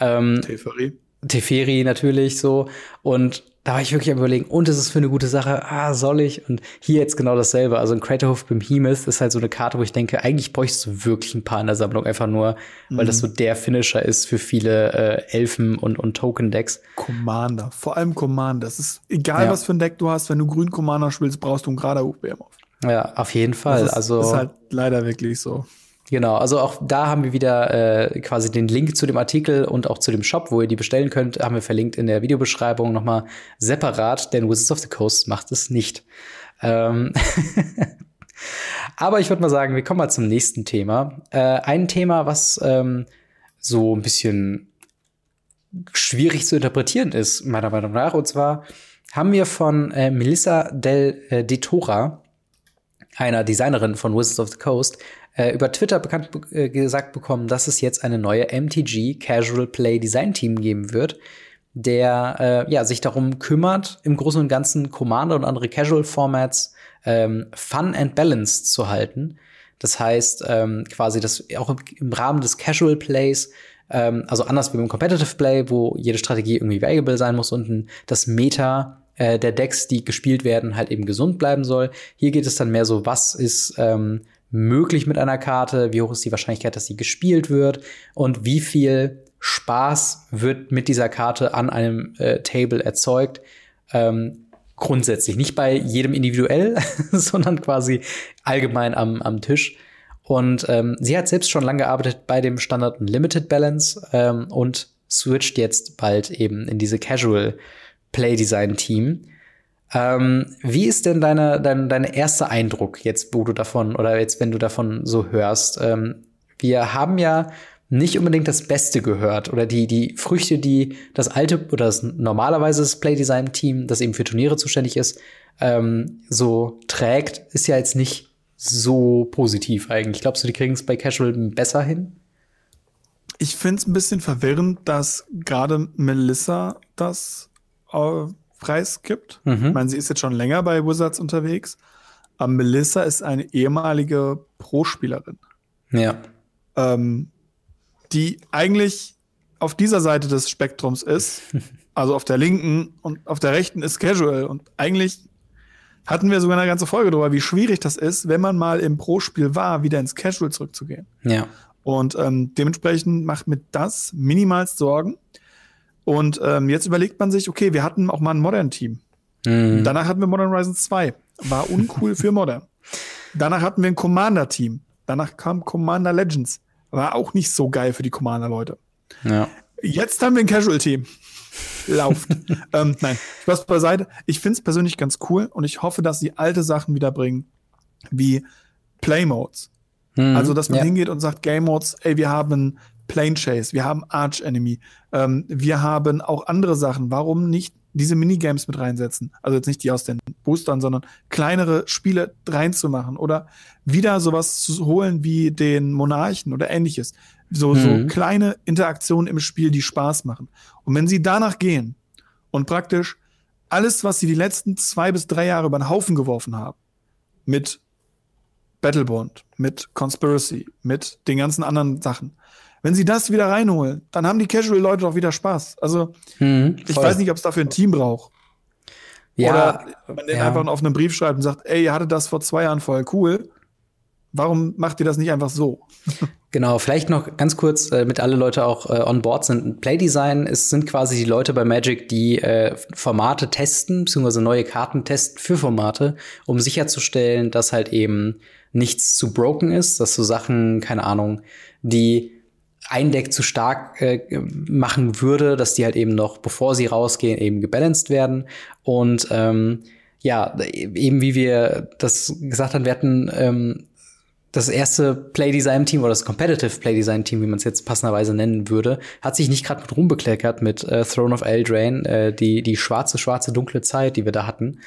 B: Ähm, Teferi. Teferi natürlich so und da war ich wirklich am überlegen, und es ist für eine gute Sache, ah, soll ich? Und hier jetzt genau dasselbe. Also ein Craterhoof Behemoth ist halt so eine Karte, wo ich denke, eigentlich bräuchtest du wirklich ein paar in der Sammlung, einfach nur, weil das mhm. so der Finisher ist für viele äh, Elfen und, und Token-Decks.
A: Commander, vor allem Commander. Es ist egal, ja. was für ein Deck du hast, wenn du grün Commander spielst, brauchst du einen Geraderhoof Behemoth.
B: Ja, auf jeden Fall.
A: Das ist,
B: also
A: ist halt leider wirklich so.
B: Genau, also auch da haben wir wieder äh, quasi den Link zu dem Artikel und auch zu dem Shop, wo ihr die bestellen könnt, haben wir verlinkt in der Videobeschreibung nochmal separat, denn Wizards of the Coast macht es nicht. Ähm [LAUGHS] Aber ich würde mal sagen, wir kommen mal zum nächsten Thema. Äh, ein Thema, was ähm, so ein bisschen schwierig zu interpretieren ist, meiner Meinung nach. Und zwar haben wir von äh, Melissa Del äh, De Tora, einer Designerin von Wizards of the Coast, äh, über Twitter bekannt äh, gesagt bekommen, dass es jetzt eine neue MTG Casual Play Design Team geben wird, der äh, ja, sich darum kümmert, im Großen und Ganzen Commander und andere Casual Formats ähm, fun and balanced zu halten. Das heißt, ähm, quasi, dass auch im Rahmen des Casual Plays ähm, also anders wie beim Competitive Play, wo jede Strategie irgendwie variable sein muss und das Meta äh, der Decks, die gespielt werden, halt eben gesund bleiben soll. Hier geht es dann mehr so, was ist ähm, möglich mit einer Karte, wie hoch ist die Wahrscheinlichkeit, dass sie gespielt wird und wie viel Spaß wird mit dieser Karte an einem äh, Table erzeugt. Ähm, grundsätzlich, nicht bei jedem individuell, [LAUGHS] sondern quasi allgemein am, am Tisch. Und ähm, sie hat selbst schon lange gearbeitet bei dem Standard Limited Balance ähm, und switcht jetzt bald eben in diese Casual Play Design Team. Ähm, wie ist denn deine, dein, dein erster Eindruck jetzt, wo du davon oder jetzt, wenn du davon so hörst? Ähm, wir haben ja nicht unbedingt das Beste gehört oder die, die Früchte, die das alte oder das normalerweise das Playdesign-Team, das eben für Turniere zuständig ist, ähm, so trägt, ist ja jetzt nicht so positiv eigentlich. Glaubst du, die kriegen es bei Casual besser hin?
A: Ich finde es ein bisschen verwirrend, dass gerade Melissa das äh, preisgibt. Mhm. Ich meine, sie ist jetzt schon länger bei Wizards unterwegs. Aber Melissa ist eine ehemalige Pro-Spielerin.
B: Ja.
A: Ähm, die eigentlich auf dieser Seite des Spektrums ist. [LAUGHS] Also auf der linken und auf der rechten ist Casual. Und eigentlich hatten wir sogar eine ganze Folge darüber, wie schwierig das ist, wenn man mal im Pro-Spiel war, wieder ins Casual zurückzugehen.
B: Ja.
A: Und ähm, dementsprechend macht mir das minimalst Sorgen. Und ähm, jetzt überlegt man sich, okay, wir hatten auch mal ein Modern-Team. Mhm. Danach hatten wir Modern Horizon 2. War uncool für Modern. Danach hatten wir ein Commander-Team. Danach kam Commander Legends. War auch nicht so geil für die Commander-Leute.
B: Ja.
A: Jetzt haben wir ein Casual-Team. Lauft. [LAUGHS] ähm, nein, Spaß beiseite. Ich finde es persönlich ganz cool und ich hoffe, dass sie alte Sachen wiederbringen, wie Play-Modes. Mhm. Also, dass man ja. hingeht und sagt, Game-Modes, ey, wir haben Plane Chase, wir haben Arch Enemy, ähm, wir haben auch andere Sachen. Warum nicht diese Minigames mit reinsetzen? Also jetzt nicht die aus den Boostern, sondern kleinere Spiele reinzumachen oder wieder sowas zu holen wie den Monarchen oder ähnliches. So, mhm. so kleine Interaktionen im Spiel, die Spaß machen. Und wenn sie danach gehen und praktisch alles, was sie die letzten zwei bis drei Jahre über den Haufen geworfen haben, mit Battlebond, mit Conspiracy, mit den ganzen anderen Sachen, wenn sie das wieder reinholen, dann haben die Casual-Leute doch wieder Spaß. Also, hm, ich weiß nicht, ob es dafür ein Team braucht. Ja, Oder man den ja. einfach auf einen Brief schreibt und sagt, ey, ihr hattet das vor zwei Jahren voll cool. Warum macht ihr das nicht einfach so? [LAUGHS]
B: Genau, vielleicht noch ganz kurz, äh, mit alle Leute auch äh, on board sind. Playdesign ist, sind quasi die Leute bei Magic, die äh, Formate testen, beziehungsweise neue Karten testen für Formate, um sicherzustellen, dass halt eben nichts zu broken ist, dass so Sachen, keine Ahnung, die ein Deck zu stark äh, machen würde, dass die halt eben noch, bevor sie rausgehen, eben gebalanced werden. Und ähm, ja, eben wie wir das gesagt haben, wir hatten ähm, das erste Playdesign-Team oder das Competitive Playdesign-Team, wie man es jetzt passenderweise nennen würde, hat sich nicht gerade mit rumbekleckert mit äh, Throne of Eldraine, äh, die, die schwarze, schwarze, dunkle Zeit, die wir da hatten,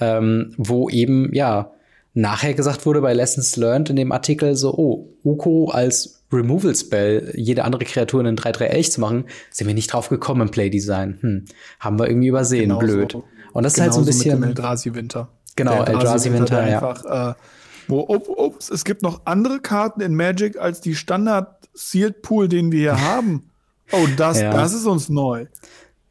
B: ähm, wo eben, ja, nachher gesagt wurde bei Lessons Learned in dem Artikel so, oh, Uko als Removal Spell jede andere Kreatur in einen 3-3 Elch zu machen, sind wir nicht drauf gekommen im Playdesign. Hm, haben wir irgendwie übersehen, genau blöd. Und das ist halt so ein bisschen.
A: Mit dem Eldrazi Winter.
B: Genau, Eldrazi Winter, Winter
A: ja. Einfach, äh, wo, ups, es gibt noch andere Karten in Magic als die Standard Sealed Pool, den wir hier haben. Oh, das, ja. das ist uns neu.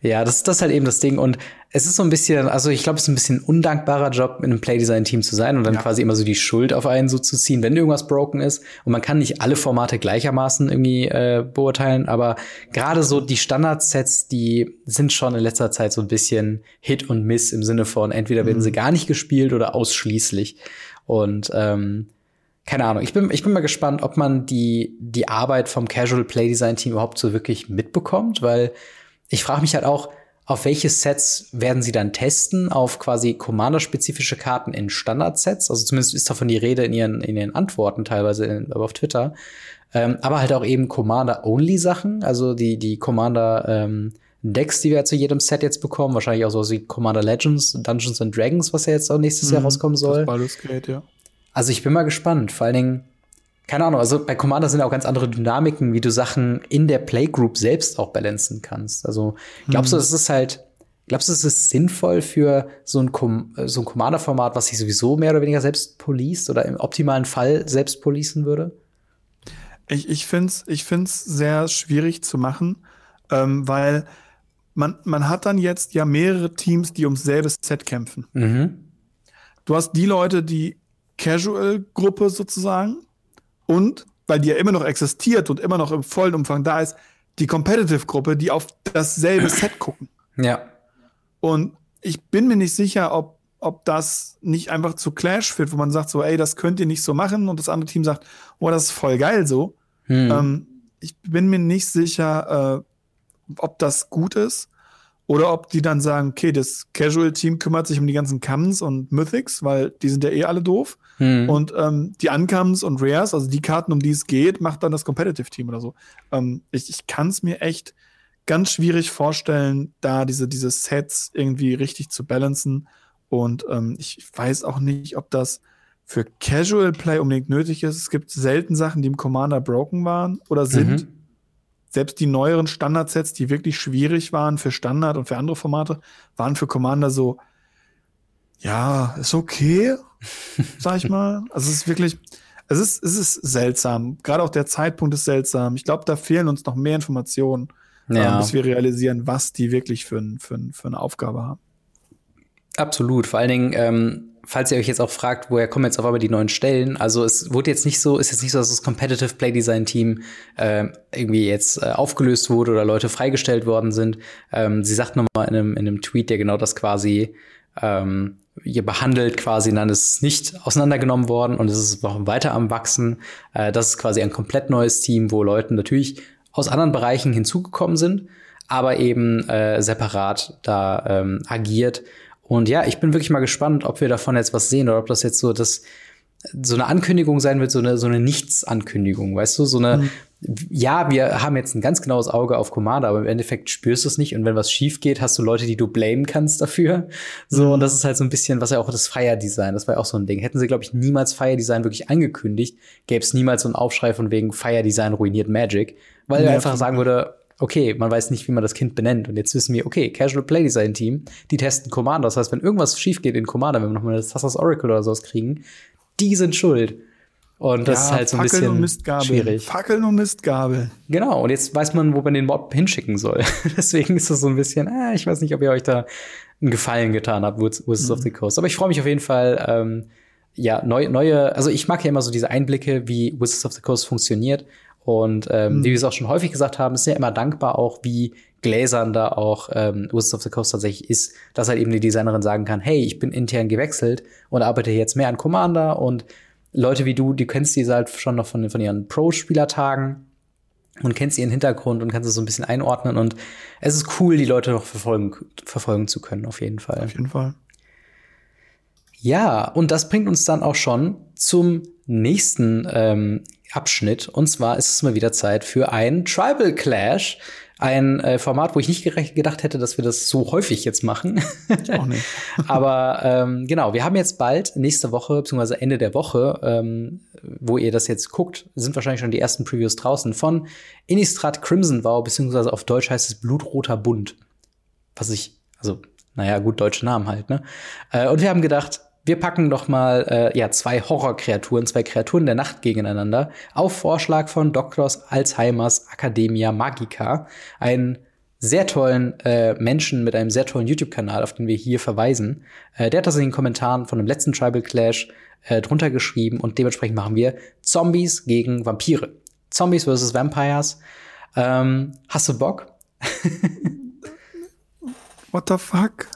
B: Ja, das, das ist halt eben das Ding. Und es ist so ein bisschen, also ich glaube, es ist ein bisschen ein undankbarer Job, in einem Playdesign-Team zu sein und dann ja. quasi immer so die Schuld auf einen so zu ziehen, wenn irgendwas broken ist. Und man kann nicht alle Formate gleichermaßen irgendwie äh, beurteilen, aber gerade so die Standardsets, die sind schon in letzter Zeit so ein bisschen Hit und Miss im Sinne von entweder werden mhm. sie gar nicht gespielt oder ausschließlich. Und ähm, keine Ahnung, ich bin, ich bin mal gespannt, ob man die, die Arbeit vom Casual Playdesign Team überhaupt so wirklich mitbekommt, weil ich frage mich halt auch, auf welche Sets werden sie dann testen? Auf quasi Commander-spezifische Karten in Standard-Sets? Also zumindest ist davon die Rede in ihren, in ihren Antworten teilweise in, auf Twitter. Ähm, aber halt auch eben Commander-Only-Sachen, also die, die Commander ähm, die wir zu jedem Set jetzt bekommen, wahrscheinlich auch so wie Commander Legends, Dungeons and Dragons, was ja jetzt auch nächstes mhm, Jahr rauskommen soll. Das Gerät, ja. Also ich bin mal gespannt. Vor allen Dingen, keine Ahnung, also bei Commander sind auch ganz andere Dynamiken, wie du Sachen in der Playgroup selbst auch balancen kannst. Also glaubst du, es hm. ist halt, glaubst du, es ist sinnvoll für so ein, Com so ein Commander-Format, was sich sowieso mehr oder weniger selbst poliest oder im optimalen Fall selbst policen würde?
A: Ich, ich finde es ich find's sehr schwierig zu machen, ähm, weil man, man hat dann jetzt ja mehrere Teams, die ums selbe Set kämpfen. Mhm. Du hast die Leute, die Casual-Gruppe sozusagen, und, weil die ja immer noch existiert und immer noch im vollen Umfang da ist, die Competitive-Gruppe, die auf dasselbe [CLEARS THROAT] Set gucken.
B: Ja.
A: Und ich bin mir nicht sicher, ob, ob das nicht einfach zu Clash führt, wo man sagt so, ey, das könnt ihr nicht so machen und das andere Team sagt, oh, das ist voll geil so. Hm. Ähm, ich bin mir nicht sicher, äh, ob das gut ist oder ob die dann sagen, okay, das Casual-Team kümmert sich um die ganzen Commons und Mythics, weil die sind ja eh alle doof. Hm. Und ähm, die Uncomes und Rares, also die Karten, um die es geht, macht dann das Competitive-Team oder so. Ähm, ich ich kann es mir echt ganz schwierig vorstellen, da diese, diese Sets irgendwie richtig zu balancen. Und ähm, ich weiß auch nicht, ob das für Casual Play unbedingt nötig ist. Es gibt selten Sachen, die im Commander broken waren oder sind. Mhm. Selbst die neueren Standardsets, die wirklich schwierig waren für Standard und für andere Formate, waren für Commander so, ja, ist okay, sag ich mal. [LAUGHS] Also es ist wirklich, es ist, es ist seltsam. Gerade auch der Zeitpunkt ist seltsam. Ich glaube, da fehlen uns noch mehr Informationen, äh, ja. äh, bis wir realisieren, was die wirklich für, für, für eine Aufgabe haben.
B: Absolut. Vor allen Dingen, ähm, falls ihr euch jetzt auch fragt, woher kommen jetzt auf einmal die neuen Stellen, also es wurde jetzt nicht so, ist jetzt nicht so, dass das Competitive Play Design Team äh, irgendwie jetzt äh, aufgelöst wurde oder Leute freigestellt worden sind. Ähm, sie sagt nochmal in einem, in einem Tweet, der genau das quasi ähm, behandelt quasi, dann ist es nicht auseinandergenommen worden und es ist noch weiter am Wachsen. Äh, das ist quasi ein komplett neues Team, wo Leute natürlich aus anderen Bereichen hinzugekommen sind, aber eben äh, separat da ähm, agiert. Und ja, ich bin wirklich mal gespannt, ob wir davon jetzt was sehen oder ob das jetzt so das so eine Ankündigung sein wird, so eine so eine Nichtsankündigung, weißt du, so eine mhm ja, wir haben jetzt ein ganz genaues Auge auf Commander, aber im Endeffekt spürst du es nicht. Und wenn was schief geht, hast du Leute, die du blamen kannst dafür. So, mhm. und das ist halt so ein bisschen, was ja auch das Fire Design, das war ja auch so ein Ding. Hätten sie, glaube ich, niemals Fire Design wirklich angekündigt, gäbe es niemals so einen Aufschrei von wegen Fire Design ruiniert Magic, weil ja, er einfach sagen würde, okay, man weiß nicht, wie man das Kind benennt. Und jetzt wissen wir, okay, Casual Play Design Team, die testen Commander. Das heißt, wenn irgendwas schief geht in Commander, wenn wir nochmal das Tassas Oracle oder sowas kriegen, die sind schuld. Und das ja, ist halt so ein Fackeln bisschen und Mistgabel. schwierig.
A: Fackeln und Mistgabel.
B: Genau, und jetzt weiß man, wo man den Mob hinschicken soll. [LAUGHS] Deswegen ist das so ein bisschen, äh, ich weiß nicht, ob ihr euch da einen Gefallen getan habt, Wizards mhm. of the Coast. Aber ich freue mich auf jeden Fall, ähm, ja, neue, neue, also ich mag ja immer so diese Einblicke, wie Wizards of the Coast funktioniert. Und ähm, mhm. wie wir es auch schon häufig gesagt haben, ist ja immer dankbar auch, wie gläsern da auch ähm, Wizards of the Coast tatsächlich ist, dass halt eben die Designerin sagen kann, hey, ich bin intern gewechselt und arbeite jetzt mehr an Commander und Leute wie du, die kennst diese halt schon noch von, von ihren Pro-Spielertagen und kennst ihren Hintergrund und kannst es so ein bisschen einordnen. Und es ist cool, die Leute noch verfolgen, verfolgen zu können, auf jeden Fall.
A: Auf jeden Fall.
B: Ja, und das bringt uns dann auch schon zum nächsten ähm, Abschnitt. Und zwar ist es mal wieder Zeit für ein Tribal Clash. Ein äh, Format, wo ich nicht gedacht hätte, dass wir das so häufig jetzt machen. Auch nicht. [LAUGHS] Aber ähm, genau, wir haben jetzt bald nächste Woche, beziehungsweise Ende der Woche, ähm, wo ihr das jetzt guckt, sind wahrscheinlich schon die ersten Previews draußen von Innistrad Crimson Vow, beziehungsweise auf Deutsch heißt es Blutroter Bund. Was ich, also, naja, gut, deutsche Namen halt, ne? Äh, und wir haben gedacht, wir packen doch mal äh, ja zwei Horrorkreaturen, zwei Kreaturen der Nacht gegeneinander auf Vorschlag von Doktors Alzheimers Academia Magica. Ein sehr tollen äh, Menschen mit einem sehr tollen YouTube-Kanal, auf den wir hier verweisen. Äh, der hat das in den Kommentaren von dem letzten Tribal Clash äh, drunter geschrieben und dementsprechend machen wir Zombies gegen Vampire. Zombies versus Vampires. Ähm, hast du Bock? [LAUGHS]
A: What the fuck?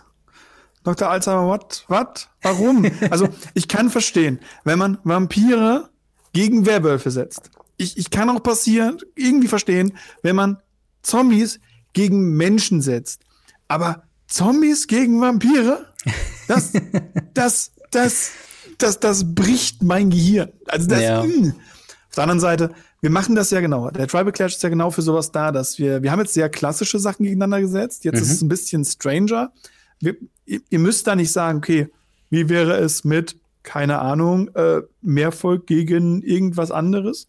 A: Dr. Alzheimer, what? What? Warum? also, ich kann verstehen, wenn man Vampire gegen Werwölfe setzt. Ich, ich kann auch passieren, irgendwie verstehen, wenn man Zombies gegen Menschen setzt. Aber Zombies gegen Vampire? Das, das, das, das, das bricht mein Gehirn. Also das, ja. mh. Hm. Auf der anderen Seite, wir machen das ja genau. Der Tribal Clash ist ja genau für sowas da, dass wir, wir haben jetzt sehr klassische Sachen gegeneinander gesetzt. Jetzt mhm. ist es ein bisschen stranger. Wir, ihr, müsst da nicht sagen, okay, wie wäre es mit, keine Ahnung, äh, Mehrvolk gegen irgendwas anderes?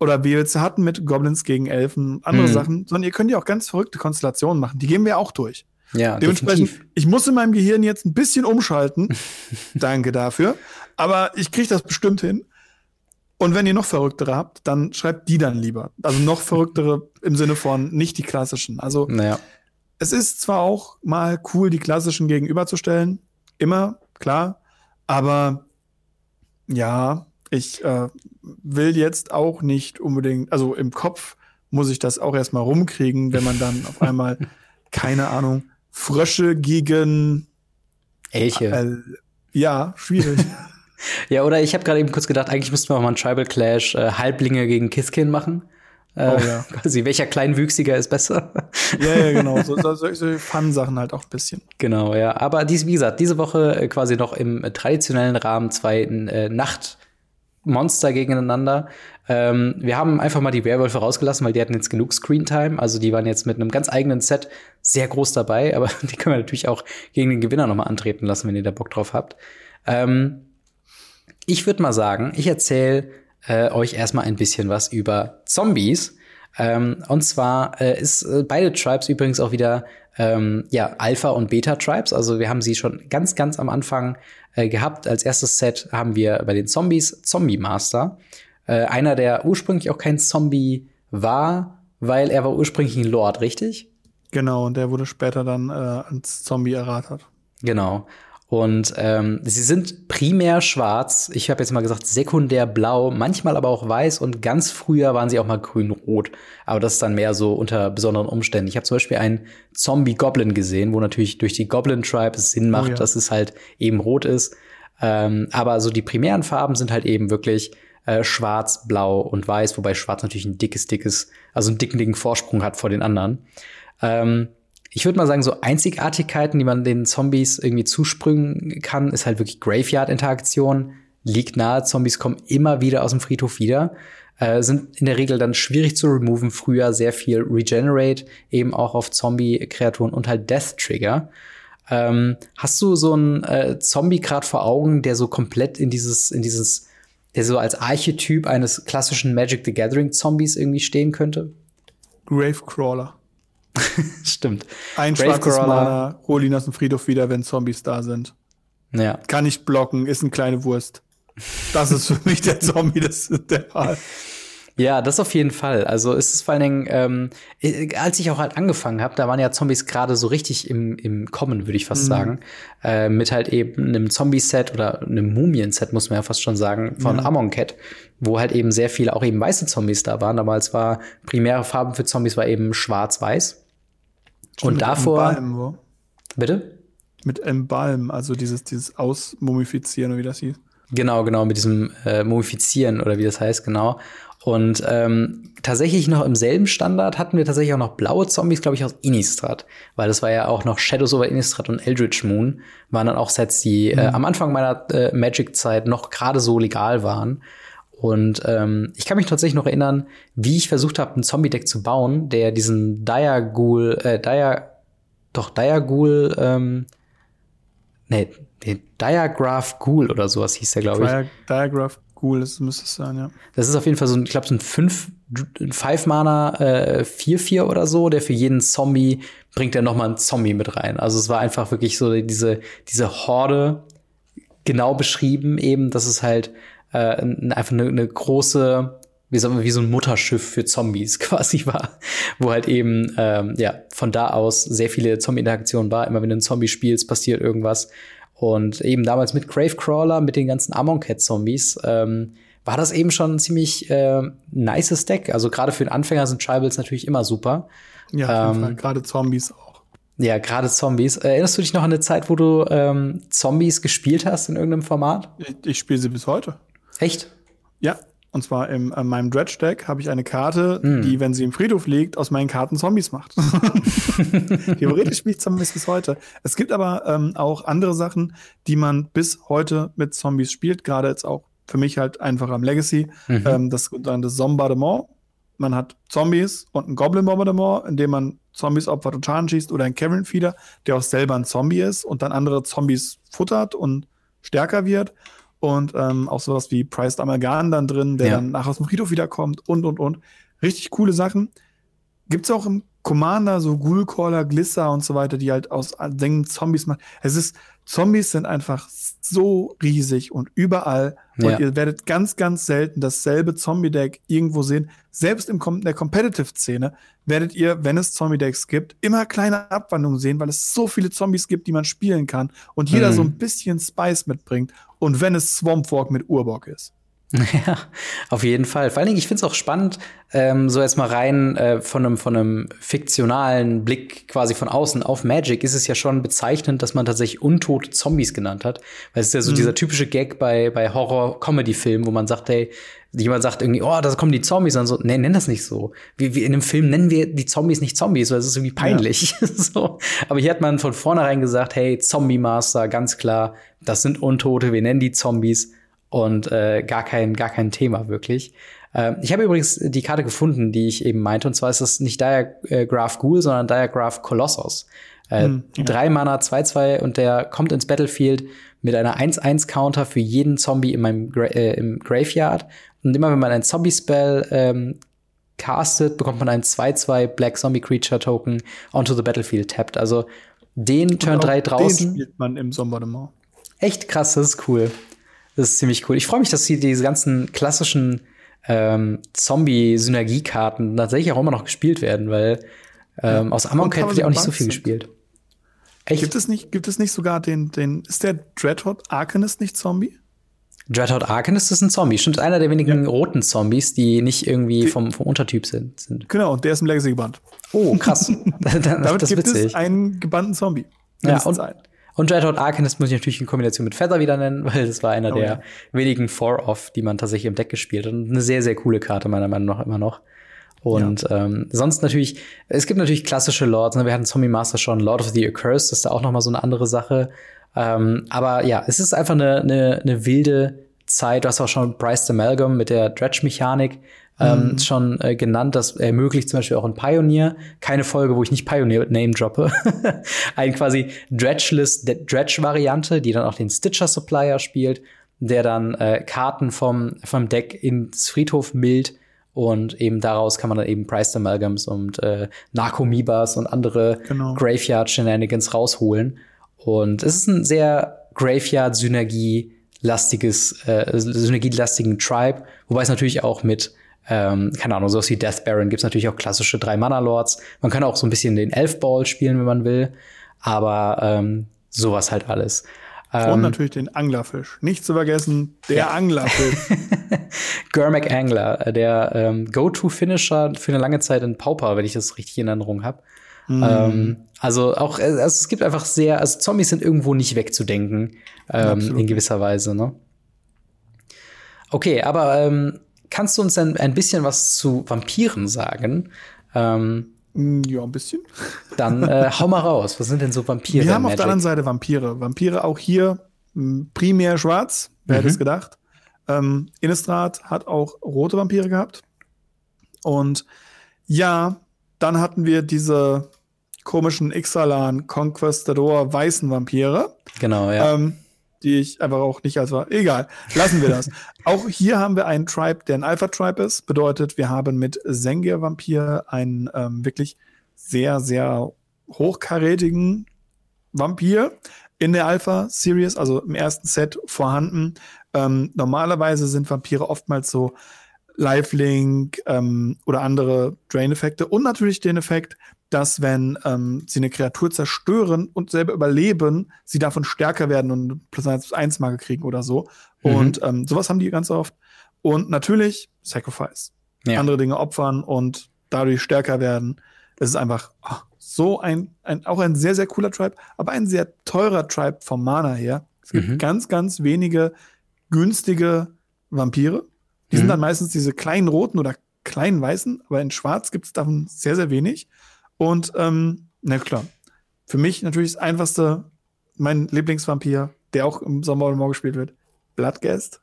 A: Oder wie wir jetzt hatten mit Goblins gegen Elfen, andere mhm. Sachen, sondern ihr könnt ja auch ganz verrückte Konstellationen machen. Die gehen wir auch durch.
B: Ja,
A: Dementsprechend, definitiv. ich muss in meinem Gehirn jetzt ein bisschen umschalten. [LAUGHS] Danke dafür. Aber ich kriege das bestimmt hin. Und wenn ihr noch verrücktere habt, dann schreibt die dann lieber. Also noch verrücktere im Sinne von nicht die klassischen. Also
B: naja.
A: Es ist zwar auch mal cool, die klassischen gegenüberzustellen. Immer, klar. Aber ja, ich äh, will jetzt auch nicht unbedingt, also im Kopf muss ich das auch erstmal rumkriegen, wenn man dann auf einmal, [LAUGHS] keine Ahnung, Frösche gegen
B: Elche. Äh,
A: ja, schwierig. [LAUGHS]
B: Ja, oder ich habe gerade eben kurz gedacht, eigentlich müssten wir auch mal einen Tribal Clash äh, Halblinge gegen Kiskin machen. Äh, oh, ja. [LAUGHS] quasi, welcher Kleinwüchsiger ist besser?
A: Ja, ja, genau. [LAUGHS] So, so, solche Fun-Sachen halt auch ein bisschen.
B: Genau, ja. Aber dies, wie gesagt, diese Woche äh, quasi noch im traditionellen Rahmen zwei äh, Nachtmonster gegeneinander. Ähm, wir haben einfach mal die Werwölfe rausgelassen, weil die hatten jetzt genug Screentime. Also die waren jetzt mit einem ganz eigenen Set sehr groß dabei, [LAUGHS] aber die können wir natürlich auch gegen den Gewinner nochmal antreten lassen, wenn ihr da Bock drauf habt. Ähm, ich würde mal sagen, ich erzähle äh, euch erstmal ein bisschen was über Zombies. Ähm, und zwar äh, ist äh, beide Tribes übrigens auch wieder ähm, ja, Alpha- und Beta-Tribes. Also wir haben sie schon ganz, ganz am Anfang äh, gehabt. Als erstes Set haben wir bei den Zombies Zombie Master. Äh, einer, der ursprünglich auch kein Zombie war, weil er war ursprünglich ein Lord, richtig?
A: Genau, und der wurde später dann äh, als Zombie erratet.
B: Genau. Und ähm, sie sind primär schwarz. Ich habe jetzt mal gesagt sekundär blau, manchmal aber auch weiß und ganz früher waren sie auch mal grün-rot. Aber das ist dann mehr so unter besonderen Umständen. Ich habe zum Beispiel einen Zombie-Goblin gesehen, wo natürlich durch die Goblin-Tribe es Sinn macht, oh ja. dass es halt eben rot ist. Ähm, aber so die primären Farben sind halt eben wirklich äh, schwarz, blau und weiß, wobei schwarz natürlich ein dickes, dickes, also einen dicken, dicken Vorsprung hat vor den anderen. Ähm, ich würde mal sagen, so Einzigartigkeiten, die man den Zombies irgendwie zusprühen kann, ist halt wirklich Graveyard-Interaktion. Liegt nahe, Zombies kommen immer wieder aus dem Friedhof wieder. Äh, sind in der Regel dann schwierig zu removen. Früher sehr viel Regenerate, eben auch auf Zombie-Kreaturen und halt Death-Trigger. Ähm, hast du so einen äh, Zombie gerade vor Augen, der so komplett in dieses, in dieses, der so als Archetyp eines klassischen Magic the Gathering Zombies irgendwie stehen könnte?
A: Gravecrawler. [LAUGHS]
B: Stimmt.
A: Ein schwarzes Mana, hol ihn aus dem Friedhof wieder, wenn Zombies da sind.
B: Ja.
A: Kann nicht blocken, ist eine kleine Wurst. Das ist für mich der Zombie, das ist der Fall. [LAUGHS]
B: Ja, das auf jeden Fall. Also es ist vor allen Dingen, ähm, als ich auch halt angefangen habe, da waren ja Zombies gerade so richtig im, im Kommen, würde ich fast mhm. sagen. Äh, mit halt eben einem Zombie-Set oder einem Mumien-Set, muss man ja fast schon sagen, von ja. Amon Cat, wo halt eben sehr viele auch eben weiße Zombies da waren. Damals war primäre Farben für Zombies war eben schwarz-weiß. Und davor. Embalm, bitte?
A: Mit Embalm, also dieses, dieses Ausmumifizieren, oder wie das hieß.
B: Genau, genau, mit diesem äh, Mumifizieren oder wie das heißt, genau. Und ähm, tatsächlich noch im selben Standard hatten wir tatsächlich auch noch blaue Zombies, glaube ich, aus Innistrad. Weil das war ja auch noch Shadows over Innistrad und Eldritch Moon, waren dann auch Sets, die äh, mhm. äh, am Anfang meiner äh, Magic-Zeit noch gerade so legal waren. Und ähm, ich kann mich tatsächlich noch erinnern, wie ich versucht habe, ein Zombie-Deck zu bauen, der diesen Diagul, äh, Dia, doch Diagul, ähm, nee, den Diagraph Ghoul oder sowas hieß der, glaube ich.
A: Diagraph Ghoul, das müsste es sein, ja.
B: Das ist auf jeden Fall so ein, ich glaube, so ein 5 Five Mana äh, 4-4 oder so, der für jeden Zombie bringt er nochmal einen Zombie mit rein. Also es war einfach wirklich so diese, diese Horde genau beschrieben, eben, dass es halt äh, einfach eine, eine große wie, so, wie so ein Mutterschiff für Zombies [LAUGHS] quasi war, wo halt eben ähm, ja von da aus sehr viele Zombie-Interaktionen war. Immer wenn du ein Zombie spielst, passiert irgendwas. Und eben damals mit Gravecrawler, mit den ganzen Amon Cat Zombies, ähm, war das eben schon ein ziemlich äh, nices Deck. Also gerade für den Anfänger sind Tribals natürlich immer super.
A: Ja, ähm, gerade Zombies auch.
B: Ja, gerade Zombies. Erinnerst du dich noch an eine Zeit, wo du ähm, Zombies gespielt hast in irgendeinem Format?
A: Ich, ich spiele sie bis heute.
B: Echt?
A: Ja, und zwar in, in meinem Dredge-Deck habe ich eine Karte, mm. die, wenn sie im Friedhof liegt, aus meinen Karten Zombies macht. [LAUGHS] Theoretisch spiele ich Zombies bis heute. Es gibt aber ähm, auch andere Sachen, die man bis heute mit Zombies spielt, gerade jetzt auch für mich halt einfach am Legacy. Mhm. Ähm, das, dann das Zombardement. Man hat Zombies und ein Goblin-Bombardement, in dem man Zombies opfert und Schaden schießt, oder ein Cavern Feeder, der auch selber ein Zombie ist und dann andere Zombies futtert und stärker wird. Und ähm, auch sowas wie Priced Amalgam dann drin, der ja. dann nach aus dem Friedhof wiederkommt und und und. Richtig coole Sachen. Gibt's auch im Commander, so Ghoulcaller, Glisser und so weiter, die halt aus Dingen Zombies machen. Es ist, Zombies sind einfach so riesig und überall. Ja. Und ihr werdet ganz, ganz selten dasselbe Zombie-Deck irgendwo sehen. Selbst in der Competitive-Szene werdet ihr, wenn es Zombie-Decks gibt, immer kleine Abwandlungen sehen, weil es so viele Zombies gibt, die man spielen kann und jeder mhm. so ein bisschen Spice mitbringt. Und wenn es Swamp Walk mit Urbock ist. [LAUGHS]
B: Ja, auf jeden Fall. Vor allen Dingen, ich finde es auch spannend, ähm, so jetzt mal rein äh, von einem von einem fiktionalen Blick quasi von außen auf Magic ist es ja schon bezeichnend, dass man tatsächlich untote Zombies genannt hat. Weil es ist ja so mhm. dieser typische Gag bei, bei Horror-Comedy-Filmen, wo man sagt, hey, jemand sagt irgendwie, oh, da kommen die Zombies, und so, nee, nenn das nicht so. Wie, wie in einem Film nennen wir die Zombies nicht Zombies, weil es ist irgendwie peinlich. Ja. [LAUGHS] so. Aber hier hat man von vornherein gesagt, hey, Zombie Master, ganz klar, das sind Untote, wir nennen die Zombies und äh, gar kein gar kein Thema wirklich. Äh, ich habe übrigens die Karte gefunden, die ich eben meinte, und zwar ist das nicht Diagraph Ghoul, sondern Diagraph Colossus. Äh, hm, ja. Drei Mana, 2-2 und der kommt ins Battlefield mit einer 1-1-Counter für jeden Zombie in meinem Gra äh, im Graveyard. Und immer wenn man ein Zombie-Spell ähm, castet, bekommt man einen 2-2 Black Zombie Creature Token onto the Battlefield tapped. Also den Turn 3 draußen. Den
A: spielt man im Sombardement.
B: Echt krass, das ist cool. Das ist ziemlich cool. Ich freue mich, dass sie diese ganzen klassischen ähm, Zombie-Synergiekarten tatsächlich auch immer noch gespielt werden, weil ähm, ja. aus Amon Cat wird ja auch nicht so viel sind. gespielt.
A: Echt? Gibt es nicht, gibt es nicht sogar den, den, ist der Dreadhot Arcanist nicht Zombie?
B: Dreadhot Arcanist ist ein Zombie. Stimmt, einer der wenigen ja. roten Zombies, die nicht irgendwie vom, vom Untertyp sind, sind.
A: Genau, und der ist im Legacy gebannt.
B: Oh, krass. [LAUGHS]
A: das, Damit das gibt witzig. es einen gebannten Zombie.
B: Ja, und, einen. Und Dreadhot Arcanist muss ich natürlich in Kombination mit Feather wieder nennen, [LAUGHS] weil das war einer oh, der ja. wenigen Four-Off, die man tatsächlich im Deck gespielt hat. Und eine sehr, sehr coole Karte, meiner Meinung nach immer noch. Und ja. ähm, sonst natürlich, es gibt natürlich klassische Lords. Ne? Wir hatten Zombie Master schon, Lord of the Accursed, das ist da auch noch mal so eine andere Sache. Ähm, aber ja, es ist einfach eine, eine, eine wilde Zeit. Du hast auch schon Bryce Amalgam mit der Dredge-Mechanik ähm, mhm. schon äh, genannt. Das ermöglicht zum Beispiel auch ein Pioneer. Keine Folge, wo ich nicht Pioneer Name droppe. [LAUGHS] ein quasi Dredgeless Dredge-Variante, die dann auch den Stitcher Supplier spielt, der dann äh, Karten vom, vom Deck ins Friedhof mild und eben daraus kann man dann eben Priced Amalgams und äh, Narkomibas und andere genau. Graveyard-Shenanigans rausholen. Und es ist ein sehr Graveyard-Synergie-lastiges, äh, synergielastigen Tribe, wobei es natürlich auch mit ähm, keine Ahnung, sowas wie Death Baron gibt's natürlich auch klassische drei Mana Lords. Man kann auch so ein bisschen den Elf Ball spielen, wenn man will, aber ähm, sowas halt alles.
A: Ähm, Und natürlich den Anglerfisch. Nicht zu vergessen, der ja. Anglerfisch. [LAUGHS]
B: Gurmac Angler, der ähm, Go-To-Finisher für eine lange Zeit in Pauper, wenn ich das richtig in Erinnerung habe. Mm. Ähm, also auch, äh, also es gibt einfach sehr, also Zombies sind irgendwo nicht wegzudenken, ähm, in gewisser Weise, ne? Okay, aber ähm, kannst du uns denn ein bisschen was zu Vampiren sagen? Ähm,
A: ja, ein bisschen.
B: Dann äh, [LAUGHS] hau mal raus. Was sind denn so Vampire?
A: Wir haben auf der anderen Seite Vampire. Vampire auch hier mm, primär schwarz. Wer mhm. hätte es gedacht? Ähm, Innistrad hat auch rote Vampire gehabt. Und ja, dann hatten wir diese komischen Ixalan Conquistador weißen Vampire.
B: Genau, ja. Ähm,
A: die ich einfach auch nicht als war. Egal, lassen wir das. [LAUGHS] auch hier haben wir einen Tribe, der ein Alpha-Tribe ist. Bedeutet, wir haben mit Sengir Vampir einen ähm, wirklich sehr, sehr hochkarätigen Vampir in der Alpha-Series, also im ersten Set vorhanden. Ähm, normalerweise sind Vampire oftmals so Lifelink ähm, oder andere Drain-Effekte und natürlich den Effekt, dass wenn ähm, sie eine Kreatur zerstören und selber überleben, sie davon stärker werden und plus 1 Marke kriegen oder so. Mhm. Und ähm, sowas haben die ganz oft. Und natürlich Sacrifice. Ja. Andere Dinge opfern und dadurch stärker werden. Es ist einfach oh, so ein, ein, auch ein sehr, sehr cooler Tribe, aber ein sehr teurer Tribe vom Mana her. Es gibt mhm. ganz, ganz wenige günstige Vampire. Die mhm. sind dann meistens diese kleinen roten oder kleinen weißen, aber in schwarz gibt es davon sehr, sehr wenig. Und, ähm, na klar, für mich natürlich das einfachste, mein Lieblingsvampir, der auch im Sommer oder Morgen gespielt wird, Bloodgast.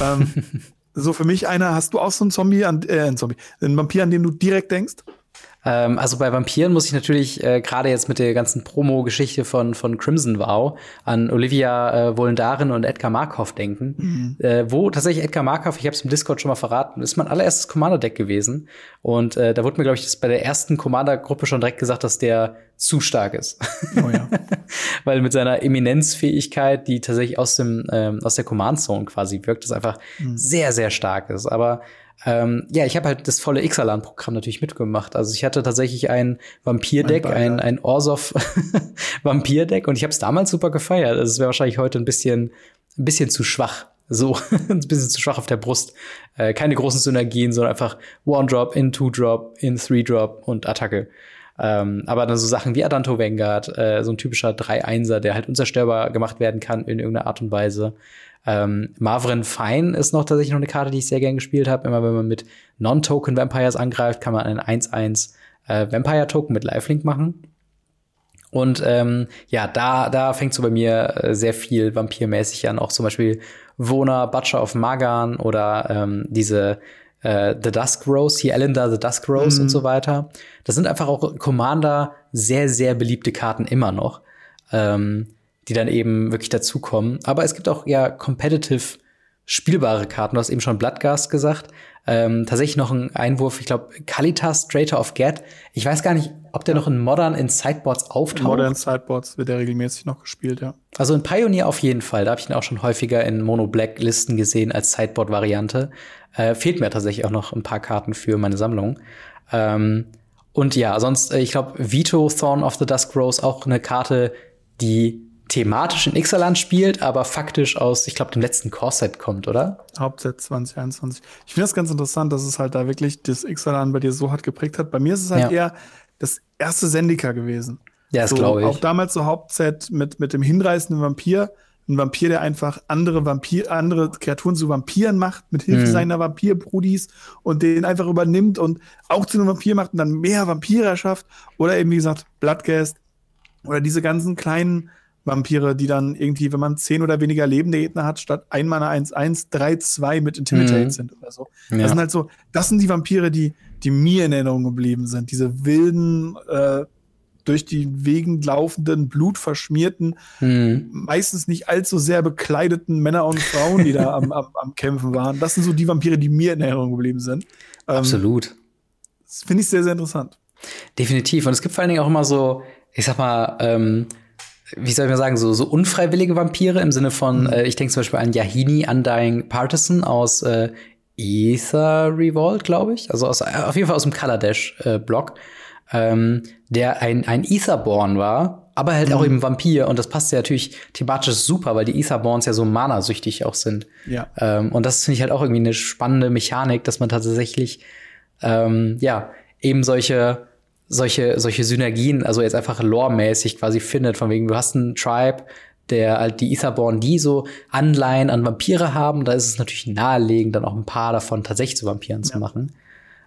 A: ähm, [LAUGHS] so für mich einer, hast du auch so einen Zombie, an, äh, einen Zombie, einen Vampir, an den du direkt denkst?
B: Ähm, also bei Vampiren muss ich natürlich äh, gerade jetzt mit der ganzen Promo-Geschichte von, von Crimson Vow an Olivia äh, Wolendarin und Edgar Markov denken. Mhm. Äh, wo tatsächlich Edgar Markov, ich habe es im Discord schon mal verraten, ist mein allererstes Commander-Deck gewesen. Und äh, da wurde mir, glaube ich, das bei der ersten Commander-Gruppe schon direkt gesagt, dass der zu stark ist. Oh ja. [LAUGHS] Weil mit seiner Eminenzfähigkeit, die tatsächlich aus dem ähm, aus der Command Zone quasi wirkt, es einfach mhm. sehr sehr stark ist. Aber ähm, ja, ich habe halt das volle Ixalan-Programm natürlich mitgemacht. Also ich hatte tatsächlich ein Vampir-Deck, ein, ein Orsov [LAUGHS] Vampir-Deck und ich habe es damals super gefeiert. Also es wäre wahrscheinlich heute ein bisschen, ein bisschen zu schwach. So, [LAUGHS] ein bisschen zu schwach auf der Brust. Äh, keine großen Synergien, sondern einfach One-Drop, in Two-Drop, in Three-Drop und Attacke. Ähm, aber dann so Sachen wie Adanto Vanguard, äh, so ein typischer 3-1er, der halt unzerstörbar gemacht werden kann in irgendeiner Art und Weise. Ähm, Marvin Fine ist noch tatsächlich noch eine Karte, die ich sehr gern gespielt habe. Immer wenn man mit Non-Token Vampires angreift, kann man einen 1-1 äh, Vampire-Token mit Lifelink machen. Und ähm, ja, da, da fängt so bei mir äh, sehr viel vampirmäßig an. Auch zum Beispiel Wona, Butcher of Magan oder ähm, diese äh, The Dusk Rose, hier Elenda The Dusk Rose mhm. und so weiter. Das sind einfach auch Commander sehr, sehr beliebte Karten immer noch. Ähm, die dann eben wirklich dazukommen. Aber es gibt auch ja competitive spielbare Karten. Du hast eben schon Bloodgast gesagt. Ähm, tatsächlich noch ein Einwurf, ich glaube, Kalitas, Strater of Get. Ich weiß gar nicht, ob der noch in Modern in Sideboards auftaucht. In
A: Modern Sideboards wird der regelmäßig noch gespielt, ja.
B: Also in Pioneer auf jeden Fall. Da habe ich ihn auch schon häufiger in Mono-Black-Listen gesehen als Sideboard-Variante. Äh, fehlt mir tatsächlich auch noch ein paar Karten für meine Sammlung. Ähm, und ja, sonst, äh, ich glaube, Vito, Thorn of the Dusk Rose, auch eine Karte, die thematisch in Ixalan spielt, aber faktisch aus, ich glaube, dem letzten Core-Set kommt, oder?
A: Hauptset 2021. Ich finde das ganz interessant, dass es halt da wirklich das Ixalan bei dir so hart geprägt hat. Bei mir ist es halt ja. eher das erste Sendika gewesen.
B: Ja, das
A: so,
B: glaube ich.
A: Auch damals so Hauptset mit, mit dem hinreißenden Vampir. Ein Vampir, der einfach andere Vampir, andere Kreaturen zu Vampiren macht, mit Hilfe mhm. seiner Vampirbrudis und den einfach übernimmt und auch zu einem Vampir macht und dann mehr Vampire erschafft. Oder eben, wie gesagt, Bloodgast. Oder diese ganzen kleinen Vampire, die dann irgendwie, wenn man zehn oder weniger lebende Gegner hat, statt einmal eine 1-1, 3-2 mit Intimidate mhm. sind oder so. Ja. Das sind halt so, das sind die Vampire, die, die mir in Erinnerung geblieben sind. Diese wilden, äh, durch die Wegen laufenden, blutverschmierten, mhm. meistens nicht allzu sehr bekleideten Männer und Frauen, die da [LAUGHS] am, am, am, Kämpfen waren. Das sind so die Vampire, die mir in Erinnerung geblieben sind.
B: Ähm, Absolut.
A: Das finde ich sehr, sehr interessant.
B: Definitiv. Und es gibt vor allen Dingen auch immer so, ich sag mal, ähm, wie soll ich mal sagen, so, so unfreiwillige Vampire im Sinne von, mhm. äh, ich denke zum Beispiel an Yahini Undying Partisan aus äh, Ether Revolt, glaube ich. Also aus, äh, auf jeden Fall aus dem Kaladesh-Block, äh, ähm, der ein, ein Etherborn war, aber halt mhm. auch eben Vampir. Und das passt ja natürlich thematisch super, weil die Etherborns ja so manasüchtig auch sind.
A: Ja.
B: Ähm, und das finde ich halt auch irgendwie eine spannende Mechanik, dass man tatsächlich, ähm, ja, eben solche solche, solche Synergien, also jetzt einfach lore-mäßig quasi findet, von wegen, du hast einen Tribe, der halt die Etherborn, die so Anleihen an Vampire haben, da ist es natürlich naheliegend, dann auch ein paar davon tatsächlich zu Vampiren ja. zu machen.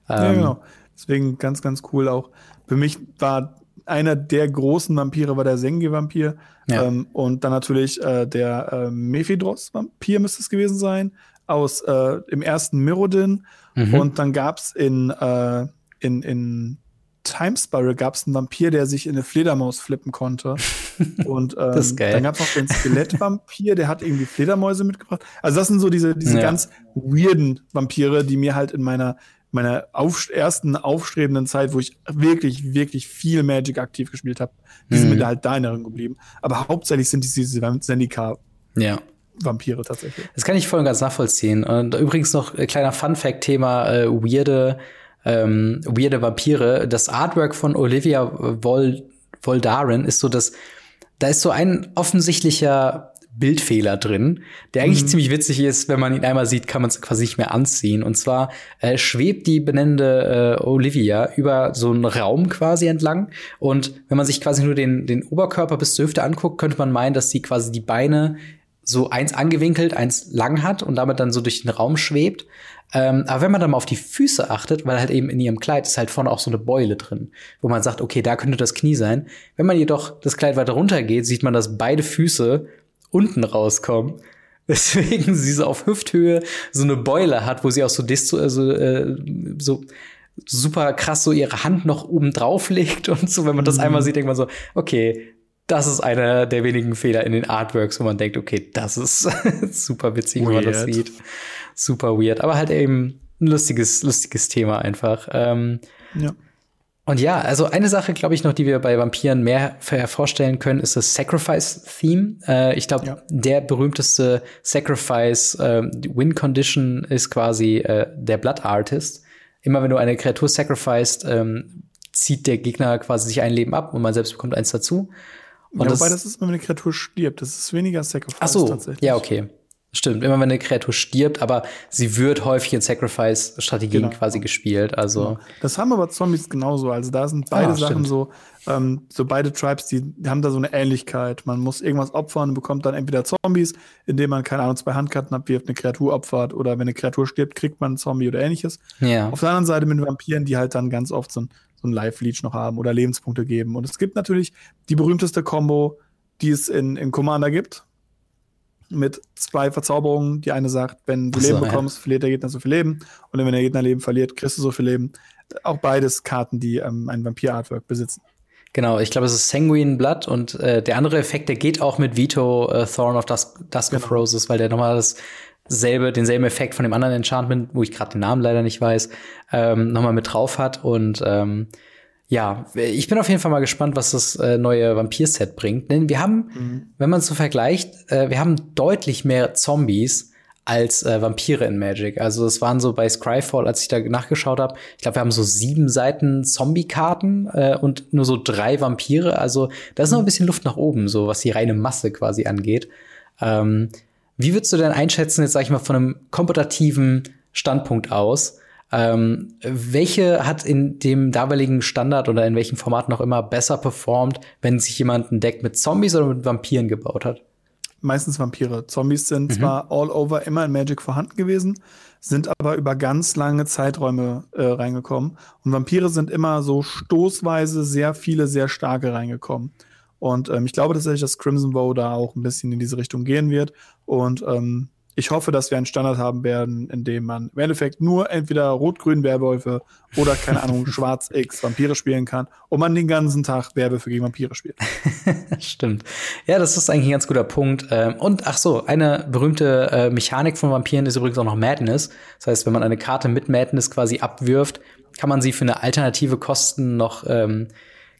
A: Ja, ähm, genau. Deswegen ganz, ganz cool auch. Für mich war einer der großen Vampire war der Sengi-Vampir. Ja. Ähm, und dann natürlich äh, der äh, Mephidros-Vampir müsste es gewesen sein, aus äh, im ersten Mirrodin. Mhm. Und dann gab's in, äh, in, in Time Spiral gab es einen Vampir, der sich in eine Fledermaus flippen konnte. [LAUGHS] Und ähm, dann gab es noch den Skelettvampir, der hat irgendwie Fledermäuse mitgebracht. Also das sind so diese, diese ja. ganz weirden Vampire, die mir halt in meiner meiner auf, ersten aufstrebenden Zeit, wo ich wirklich, wirklich viel Magic aktiv gespielt habe, die sind mhm. mir da halt da in Erinnerung geblieben. Aber hauptsächlich sind diese Sendika.
B: Ja.
A: Vampire tatsächlich.
B: Das kann ich voll und ganz nachvollziehen. Und übrigens noch ein kleiner Fun-Fact-Thema, äh, weirde, ähm, weirde Vampire. Das Artwork von Olivia Vol Voldaren ist so das, da ist so ein offensichtlicher Bildfehler drin, der eigentlich mhm. ziemlich witzig ist. Wenn man ihn einmal sieht, kann man es quasi nicht mehr anziehen. Und zwar äh, schwebt die benennende äh, Olivia über so einen Raum quasi entlang. Und wenn man sich quasi nur den, den Oberkörper bis zur Hüfte anguckt, könnte man meinen, dass sie quasi die Beine so eins angewinkelt, eins lang hat und damit dann so durch den Raum schwebt. Ähm, aber wenn man dann mal auf die Füße achtet, weil halt eben in ihrem Kleid ist halt vorne auch so eine Beule drin, wo man sagt, okay, da könnte das Knie sein. Wenn man jedoch das Kleid weiter runter geht, sieht man, dass beide Füße unten rauskommen. [LAUGHS] Deswegen sie so auf Hüfthöhe so eine Beule hat, wo sie auch so, also, äh, so super krass so ihre Hand noch oben drauf legt [LAUGHS] und so. Wenn man das mhm. einmal sieht, denkt man so, okay, das ist einer der wenigen Fehler in den Artworks, wo man denkt, okay, das ist [LAUGHS] super witzig, weird. wenn man das sieht. Super weird. Aber halt eben ein lustiges, lustiges Thema einfach. Ähm, ja. Und ja, also eine Sache, glaube ich, noch, die wir bei Vampiren mehr vorstellen können, ist das Sacrifice-Theme. Äh, ich glaube, ja. der berühmteste Sacrifice-Win-Condition ähm, ist quasi äh, der Blood Artist. Immer wenn du eine Kreatur sacrificed, ähm, zieht der Gegner quasi sich ein Leben ab und man selbst bekommt eins dazu.
A: Und ja, wobei das, das ist, wenn eine Kreatur stirbt. Das ist weniger Sacrifice
B: Ach so, tatsächlich. Ja, okay. Stimmt, immer wenn eine Kreatur stirbt, aber sie wird häufig in Sacrifice-Strategien genau. quasi gespielt. Also genau.
A: das haben aber Zombies genauso. Also da sind beide ah, Sachen so, ähm, so beide Tribes, die, haben da so eine Ähnlichkeit. Man muss irgendwas opfern und bekommt dann entweder Zombies, indem man keine Ahnung zwei Handkarten abwirft, eine Kreatur opfert oder wenn eine Kreatur stirbt, kriegt man einen Zombie oder ähnliches. Ja. Auf der anderen Seite mit Vampiren, die halt dann ganz oft so ein, so ein Life-Leech noch haben oder Lebenspunkte geben. Und es gibt natürlich die berühmteste Combo, die es in, in Commander gibt mit zwei Verzauberungen. Die eine sagt, wenn du so, Leben bekommst, ja. verliert der Gegner so viel Leben. Und wenn der Gegner Leben verliert, kriegst du so viel Leben. Auch beides Karten, die ähm, ein Vampir-Artwork besitzen.
B: Genau, ich glaube, es ist Sanguine Blood und äh, der andere Effekt, der geht auch mit Vito äh, Thorn of Dusk, Dusk genau. of Roses, weil der nochmal dasselbe, denselben Effekt von dem anderen Enchantment, wo ich gerade den Namen leider nicht weiß, ähm, nochmal mit drauf hat. Und ähm, ja, ich bin auf jeden Fall mal gespannt, was das äh, neue Vampir-Set bringt. Denn wir haben, mhm. wenn man es so vergleicht, äh, wir haben deutlich mehr Zombies als äh, Vampire in Magic. Also es waren so bei Scryfall, als ich da nachgeschaut habe, ich glaube, wir haben so sieben Seiten Zombie-Karten äh, und nur so drei Vampire. Also da ist noch ein bisschen Luft nach oben, so was die reine Masse quasi angeht. Ähm, wie würdest du denn einschätzen, jetzt sag ich mal, von einem komputativen Standpunkt aus? Ähm, welche hat in dem damaligen Standard oder in welchem Format noch immer besser performt, wenn sich jemand ein Deck mit Zombies oder mit Vampiren gebaut hat?
A: Meistens Vampire. Zombies sind mhm. zwar all over immer in Magic vorhanden gewesen, sind aber über ganz lange Zeiträume äh, reingekommen. Und Vampire sind immer so stoßweise sehr viele, sehr starke reingekommen. Und ähm, ich glaube tatsächlich, dass Crimson Vow da auch ein bisschen in diese Richtung gehen wird. Und ähm, ich hoffe, dass wir einen Standard haben werden, in dem man im Endeffekt nur entweder rot-grün Werwölfe oder, keine Ahnung, [LAUGHS] schwarz-x Vampire spielen kann und man den ganzen Tag Werwölfe gegen Vampire spielt. [LAUGHS]
B: Stimmt. Ja, das ist eigentlich ein ganz guter Punkt. Ähm, und ach so, eine berühmte äh, Mechanik von Vampiren ist übrigens auch noch Madness. Das heißt, wenn man eine Karte mit Madness quasi abwirft, kann man sie für eine alternative Kosten noch ähm,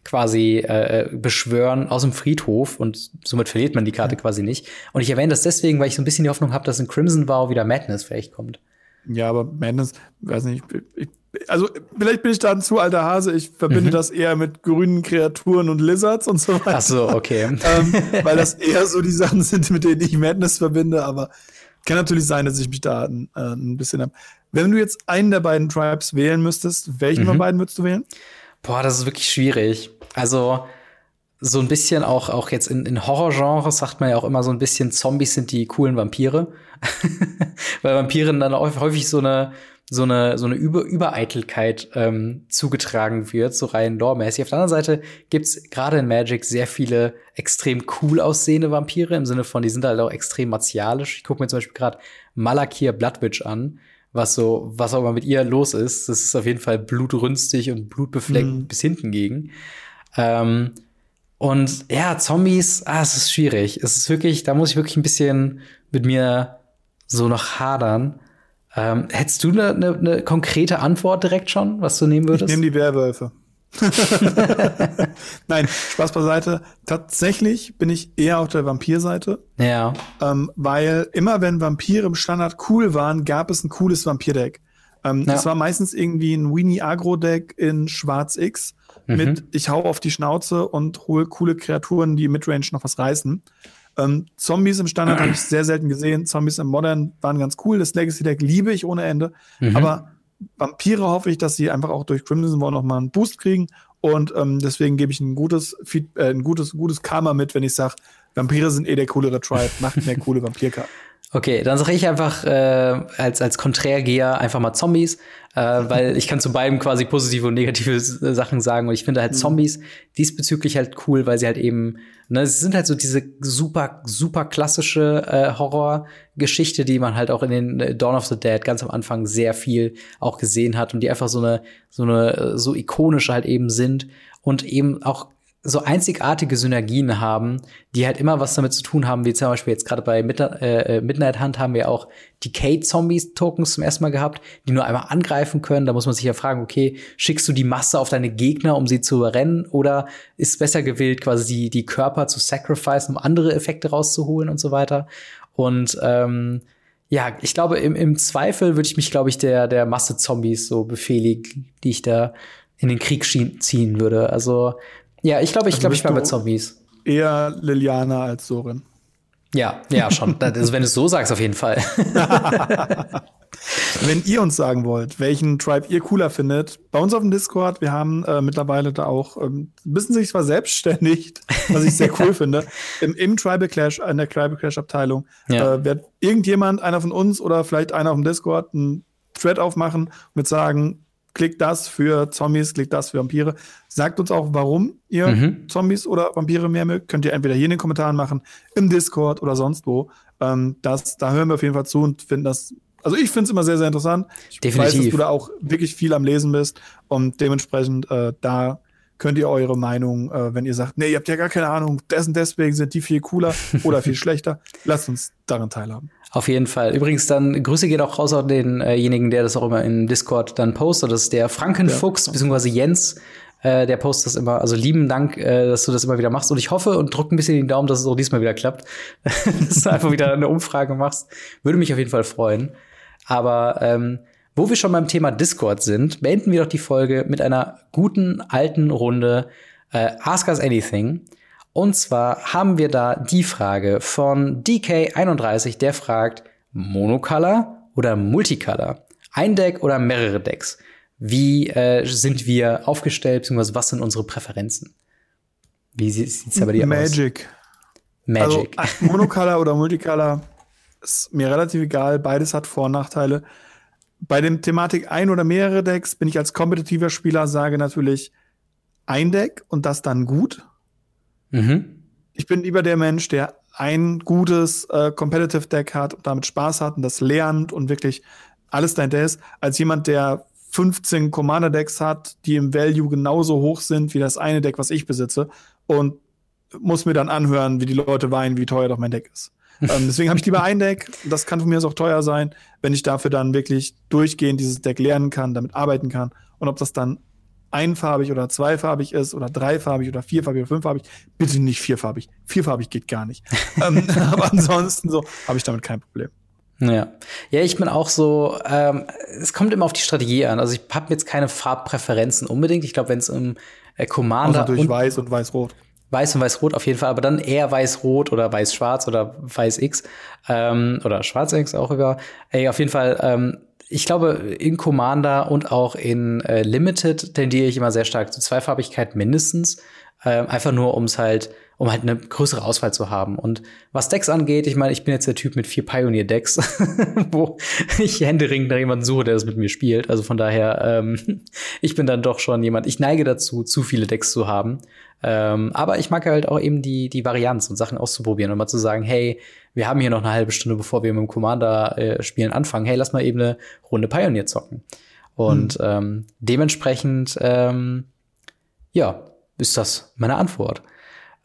B: quasi äh, beschwören aus dem Friedhof und somit verliert man die Karte quasi nicht. Und ich erwähne das deswegen, weil ich so ein bisschen die Hoffnung habe, dass in Crimson Vow wieder Madness vielleicht kommt.
A: Ja, aber Madness, weiß nicht, ich, also vielleicht bin ich da ein zu alter Hase. Ich verbinde mhm. das eher mit grünen Kreaturen und Lizards und so weiter.
B: Ach so, okay. [LAUGHS]
A: ähm, weil das eher so die Sachen sind, mit denen ich Madness verbinde. Aber kann natürlich sein, dass ich mich da ein, äh, ein bisschen hab. Wenn du jetzt einen der beiden Tribes wählen müsstest, welchen mhm. von beiden würdest du wählen?
B: Boah, das ist wirklich schwierig. Also so ein bisschen auch, auch jetzt in, in Horrorgenres sagt man ja auch immer so ein bisschen, Zombies sind die coolen Vampire. [LAUGHS] Weil Vampiren dann auch häufig so eine, so eine, so eine Über Übereitelkeit ähm, zugetragen wird, so rein lore-mäßig. Auf der anderen Seite gibt's gerade in Magic sehr viele extrem cool aussehende Vampire, im Sinne von, die sind halt auch extrem martialisch. Ich gucke mir zum Beispiel gerade Malakir Bloodwitch an, was so, was auch immer mit ihr los ist. Das ist auf jeden Fall blutrünstig und blutbefleckt mhm. bis hinten gegen. Ähm, und ja, Zombies, ah, es ist schwierig. Es ist wirklich, da muss ich wirklich ein bisschen mit mir so noch hadern. Ähm, hättest du eine ne, ne konkrete Antwort direkt schon, was du nehmen würdest?
A: Ich nehme die Werwölfe. [LAUGHS] Nein, Spaß beiseite. Tatsächlich bin ich eher auf der Vampirseite.
B: Ja.
A: Ähm, weil immer wenn Vampire im Standard cool waren, gab es ein cooles Vampir-Deck. Ähm, ja. Das war meistens irgendwie ein Weenie Agro-Deck in Schwarz X mhm. mit ich hau auf die Schnauze und hol coole Kreaturen, die im Midrange noch was reißen. Ähm, Zombies im Standard habe ich sehr selten gesehen. Zombies im Modern waren ganz cool. Das Legacy-Deck liebe ich ohne Ende. Mhm. Aber Vampire hoffe ich, dass sie einfach auch durch Crimson War noch mal einen Boost kriegen. Und ähm, deswegen gebe ich ein gutes, äh, ein gutes, gutes Karma mit, wenn ich sage, Vampire sind eh der coolere Tribe, macht mehr coole Vampirkarten.
B: Okay, dann sage ich einfach äh, als als Konträrgeher einfach mal Zombies, äh, weil ich kann zu beidem quasi positive und negative Sachen sagen und ich finde halt mhm. Zombies diesbezüglich halt cool, weil sie halt eben ne, es sind halt so diese super super klassische äh, Horrorgeschichte, die man halt auch in den äh, Dawn of the Dead ganz am Anfang sehr viel auch gesehen hat und die einfach so eine so eine so ikonische halt eben sind und eben auch so einzigartige Synergien haben, die halt immer was damit zu tun haben, wie zum Beispiel jetzt gerade bei Midnight, äh, Midnight Hunt haben wir auch Decay-Zombies-Tokens zum ersten Mal gehabt, die nur einmal angreifen können. Da muss man sich ja fragen, okay, schickst du die Masse auf deine Gegner, um sie zu überrennen, oder ist besser gewählt, quasi die, die Körper zu sacrifice, um andere Effekte rauszuholen und so weiter. Und ähm, ja, ich glaube, im, im Zweifel würde ich mich, glaube ich, der, der Masse Zombies so befehligen, die ich da in den Krieg ziehen würde. Also ja, ich glaube, ich also glaube, ich war mit Zombies.
A: Eher Liliana als Sorin.
B: Ja, ja, schon. [LAUGHS] also, wenn du es so sagst, auf jeden Fall. [LAUGHS]
A: wenn ihr uns sagen wollt, welchen Tribe ihr cooler findet, bei uns auf dem Discord, wir haben äh, mittlerweile da auch ähm, bisschen sich zwar selbstständig, was ich sehr [LAUGHS] cool finde, im, im Tribal Clash, in der Tribal Clash Abteilung, ja. äh, wird irgendjemand, einer von uns oder vielleicht einer auf dem Discord, einen Thread aufmachen und mit sagen, klickt das für Zombies, klickt das für Vampire. Sagt uns auch, warum ihr mhm. Zombies oder Vampire mehr mögt. Könnt ihr entweder hier in den Kommentaren machen, im Discord oder sonst wo. Ähm, das, da hören wir auf jeden Fall zu und finden das. Also ich finde es immer sehr, sehr interessant. Ich
B: Definitiv.
A: weiß, dass du da auch wirklich viel am Lesen bist und dementsprechend äh, da könnt ihr eure Meinung, äh, wenn ihr sagt, nee, ihr habt ja gar keine Ahnung, dessen deswegen sind die viel cooler [LAUGHS] oder viel schlechter, lasst uns daran teilhaben.
B: Auf jeden Fall. Übrigens, dann Grüße geht auch raus an denjenigen, der das auch immer in Discord dann postet. Das ist der Frankenfuchs, ja. beziehungsweise Jens. Äh, der postet das immer. Also lieben Dank, äh, dass du das immer wieder machst. Und ich hoffe und drücke ein bisschen den Daumen, dass es auch diesmal wieder klappt. [LAUGHS] dass du einfach wieder eine Umfrage machst. Würde mich auf jeden Fall freuen. Aber ähm, wo wir schon beim Thema Discord sind, beenden wir doch die Folge mit einer guten alten Runde äh, Ask Us Anything. Und zwar haben wir da die Frage von DK31, der fragt, Monocolor oder Multicolor? Ein Deck oder mehrere Decks? Wie äh, sind wir aufgestellt, beziehungsweise was sind unsere Präferenzen? Wie sieht es bei dir
A: Magic.
B: aus? Magic.
A: Also, Monocolor oder Multicolor ist mir relativ egal. Beides hat Vor- und Nachteile. Bei dem Thematik ein oder mehrere Decks bin ich als kompetitiver Spieler sage natürlich ein Deck und das dann gut. Mhm. Ich bin lieber der Mensch, der ein gutes äh, Competitive Deck hat und damit Spaß hat und das lernt und wirklich alles dein ist, als jemand, der 15 Commander Decks hat, die im Value genauso hoch sind wie das eine Deck, was ich besitze und muss mir dann anhören, wie die Leute weinen, wie teuer doch mein Deck ist. Ähm, [LAUGHS] deswegen habe ich lieber ein Deck. Das kann von mir aus auch teuer sein, wenn ich dafür dann wirklich durchgehend dieses Deck lernen kann, damit arbeiten kann. Und ob das dann einfarbig oder zweifarbig ist oder dreifarbig oder vierfarbig oder fünffarbig, bitte nicht vierfarbig. Vierfarbig geht gar nicht. [LAUGHS] ähm, [LAUGHS] aber ansonsten so habe ich damit kein Problem.
B: Ja, ja, ich bin auch so. Ähm, es kommt immer auf die Strategie an. Also ich habe jetzt keine Farbpräferenzen unbedingt. Ich glaube, wenn es um äh, Commander
A: also natürlich weiß und weiß-rot.
B: Weiß und weiß-rot auf jeden Fall, aber dann eher weiß-rot oder weiß-schwarz oder weiß-x ähm, oder schwarz-x auch über. Ey, auf jeden Fall ähm, ich glaube, in Commander und auch in äh, Limited tendiere ich immer sehr stark zu Zweifarbigkeit mindestens. Äh, einfach nur, um es halt, um halt eine größere Auswahl zu haben. Und was Decks angeht, ich meine, ich bin jetzt der Typ mit vier Pioneer-Decks, [LAUGHS] wo ich händeringend nach jemandem suche, der das mit mir spielt. Also von daher, ähm, [LAUGHS] ich bin dann doch schon jemand, ich neige dazu, zu viele Decks zu haben. Ähm, aber ich mag halt auch eben die, die Varianz und Sachen auszuprobieren und mal zu sagen, hey, wir haben hier noch eine halbe Stunde, bevor wir mit dem Commander-Spielen äh, anfangen. Hey, lass mal eben eine Runde Pioneer zocken. Und hm. ähm, dementsprechend, ähm, ja, ist das meine Antwort.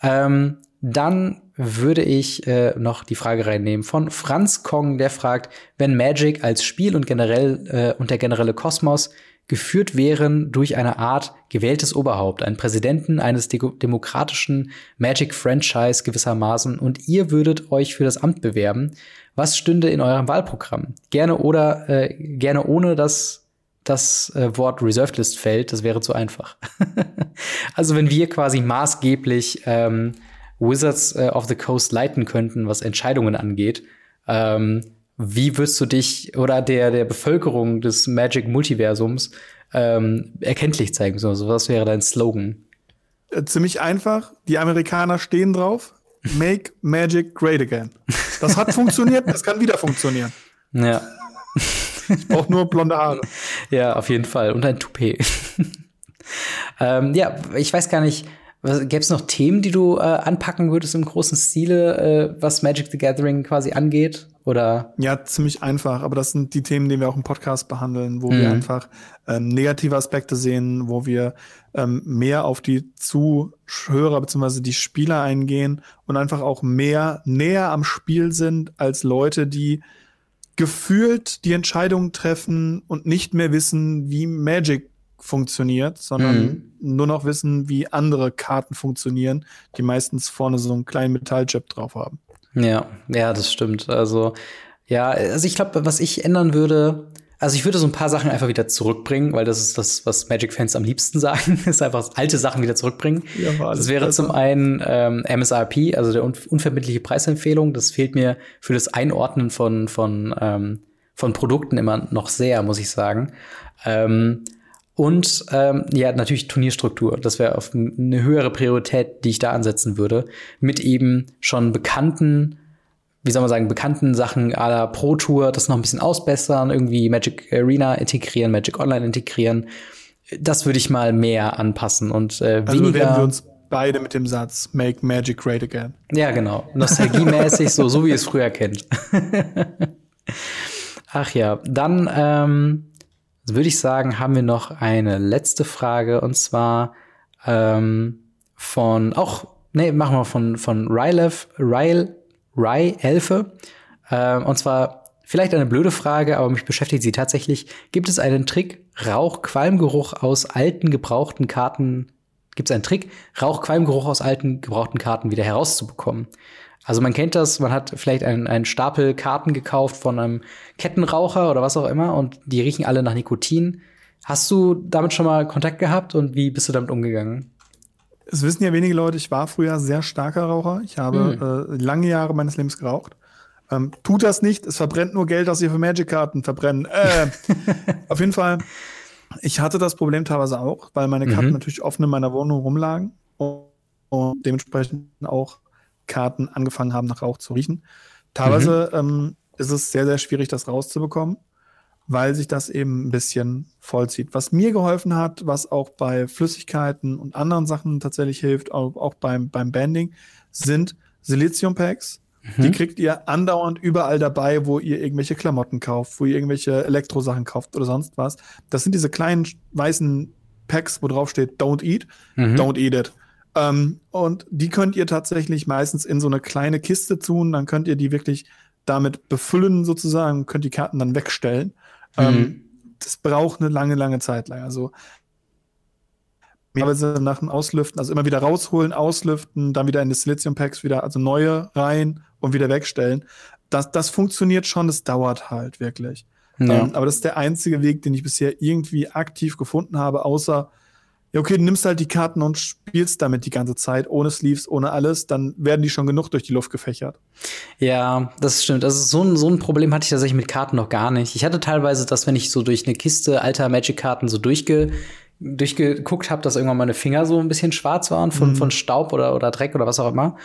B: Ähm, dann würde ich äh, noch die Frage reinnehmen von Franz Kong, der fragt, wenn Magic als Spiel und generell äh, und der generelle Kosmos geführt wären durch eine Art gewähltes Oberhaupt, einen Präsidenten eines de demokratischen Magic-Franchise gewissermaßen, und ihr würdet euch für das Amt bewerben. Was stünde in eurem Wahlprogramm? Gerne oder äh, gerne ohne das das äh, Wort Reserved List fällt, das wäre zu einfach. [LAUGHS] also wenn wir quasi maßgeblich ähm, Wizards äh, of the Coast leiten könnten, was Entscheidungen angeht, ähm, wie würdest du dich oder der, der Bevölkerung des Magic-Multiversums ähm, erkenntlich zeigen? So, was wäre dein Slogan?
A: Äh, ziemlich einfach. Die Amerikaner stehen drauf. Make Magic Great Again. Das hat funktioniert, das kann wieder funktionieren. [LAUGHS]
B: Ja.
A: Ich brauche nur blonde Haare.
B: Ja, auf jeden Fall. Und ein Toupet. [LAUGHS] ähm, ja, ich weiß gar nicht, Gäbe es noch Themen, die du äh, anpacken würdest im großen Stile, äh, was Magic the Gathering quasi angeht? Oder?
A: Ja, ziemlich einfach. Aber das sind die Themen, die wir auch im Podcast behandeln, wo mhm. wir einfach ähm, negative Aspekte sehen, wo wir ähm, mehr auf die Zuhörer bzw. die Spieler eingehen und einfach auch mehr näher am Spiel sind als Leute, die gefühlt die Entscheidungen treffen und nicht mehr wissen, wie Magic funktioniert, sondern mhm. nur noch wissen, wie andere Karten funktionieren, die meistens vorne so einen kleinen Metallchip drauf haben.
B: Ja, ja, das stimmt. Also, ja, also ich glaube, was ich ändern würde, also ich würde so ein paar Sachen einfach wieder zurückbringen, weil das ist das, was Magic-Fans am liebsten sagen, [LAUGHS] ist einfach alte Sachen wieder zurückbringen. Ja, das wäre besser. zum einen ähm, MSRP, also der un unverbindliche Preisempfehlung. Das fehlt mir für das Einordnen von, von, ähm, von Produkten immer noch sehr, muss ich sagen. Ähm, und ähm, ja, natürlich Turnierstruktur. Das wäre auf eine höhere Priorität, die ich da ansetzen würde. Mit eben schon bekannten, wie soll man sagen, bekannten Sachen à la Pro Tour, das noch ein bisschen ausbessern, irgendwie Magic Arena integrieren, Magic Online integrieren. Das würde ich mal mehr anpassen und äh, also weniger.
A: Werden wir uns beide mit dem Satz Make Magic Great Again.
B: Ja, genau. Nostalgiemäßig, so, so wie ihr es früher kennt. [LAUGHS] Ach ja, dann ähm, würde ich sagen, haben wir noch eine letzte Frage und zwar ähm, von auch nee machen wir von von Rylev Ryle Ry Elfe äh, und zwar vielleicht eine blöde Frage, aber mich beschäftigt sie tatsächlich. Gibt es einen Trick Rauch Qualmgeruch aus alten gebrauchten Karten? Gibt es einen Trick Rauch Qualmgeruch aus alten gebrauchten Karten wieder herauszubekommen? Also man kennt das, man hat vielleicht einen, einen Stapel Karten gekauft von einem Kettenraucher oder was auch immer und die riechen alle nach Nikotin. Hast du damit schon mal Kontakt gehabt und wie bist du damit umgegangen?
A: Es wissen ja wenige Leute, ich war früher sehr starker Raucher. Ich habe mhm. äh, lange Jahre meines Lebens geraucht. Ähm, tut das nicht, es verbrennt nur Geld, das ihr für Magic-Karten verbrennen. Äh, [LAUGHS] auf jeden Fall, ich hatte das Problem teilweise auch, weil meine Karten mhm. natürlich offen in meiner Wohnung rumlagen und, und dementsprechend auch Karten angefangen haben, nach Rauch zu riechen. Teilweise mhm. ähm, ist es sehr, sehr schwierig, das rauszubekommen, weil sich das eben ein bisschen vollzieht. Was mir geholfen hat, was auch bei Flüssigkeiten und anderen Sachen tatsächlich hilft, auch, auch beim, beim Banding, sind Silizium-Packs. Mhm. Die kriegt ihr andauernd überall dabei, wo ihr irgendwelche Klamotten kauft, wo ihr irgendwelche Elektrosachen kauft oder sonst was. Das sind diese kleinen weißen Packs, wo drauf steht, don't eat, mhm. don't eat it. Ähm, und die könnt ihr tatsächlich meistens in so eine kleine Kiste tun, dann könnt ihr die wirklich damit befüllen sozusagen, könnt die Karten dann wegstellen. Mhm. Ähm, das braucht eine lange, lange Zeit lang. Also teilweise nach dem Auslüften, also immer wieder rausholen, auslüften, dann wieder in die Silizium Packs wieder, also neue rein und wieder wegstellen. Das, das funktioniert schon, das dauert halt wirklich. Ja. Ähm, aber das ist der einzige Weg, den ich bisher irgendwie aktiv gefunden habe, außer ja, okay, du nimmst halt die Karten und spielst damit die ganze Zeit, ohne Sleeves, ohne alles, dann werden die schon genug durch die Luft gefächert.
B: Ja, das stimmt. Also so ein, so ein Problem hatte ich tatsächlich mit Karten noch gar nicht. Ich hatte teilweise das, wenn ich so durch eine Kiste alter Magic-Karten so durchge durchgeguckt habe, dass irgendwann meine Finger so ein bisschen schwarz waren von, mhm. von Staub oder, oder Dreck oder was auch immer.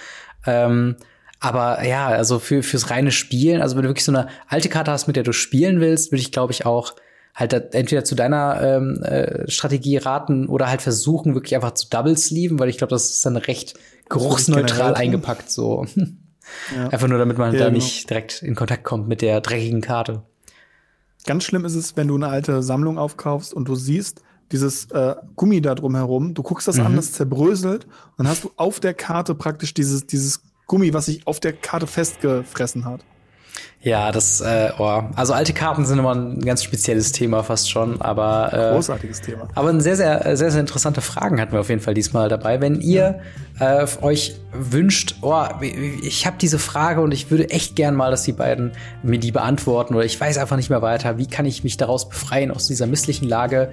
B: Ähm, aber ja, also für, fürs reine Spielen, also wenn du wirklich so eine alte Karte hast, mit der du spielen willst, würde ich, glaube ich, auch halt entweder zu deiner ähm, äh, Strategie raten oder halt versuchen, wirklich einfach zu double sleeven, weil ich glaube, das ist dann recht geruchsneutral eingepackt, so. [LAUGHS] Ja. Einfach nur, damit man ja, da genau. nicht direkt in Kontakt kommt mit der dreckigen Karte.
A: Ganz schlimm ist es, wenn du eine alte Sammlung aufkaufst und du siehst dieses äh, Gummi da drumherum, du guckst das mhm. an, das zerbröselt, und dann hast du auf der Karte praktisch dieses, dieses Gummi, was sich auf der Karte festgefressen hat.
B: Ja, das, äh, oh. also alte Karten sind immer ein ganz spezielles Thema fast schon, aber
A: äh, großartiges Thema.
B: Aber ein sehr, sehr, sehr, sehr interessante Fragen hatten wir auf jeden Fall diesmal dabei. Wenn ihr ja. äh, euch wünscht, oh, ich habe diese Frage und ich würde echt gern mal, dass die beiden mir die beantworten oder ich weiß einfach nicht mehr weiter, wie kann ich mich daraus befreien aus dieser misslichen Lage?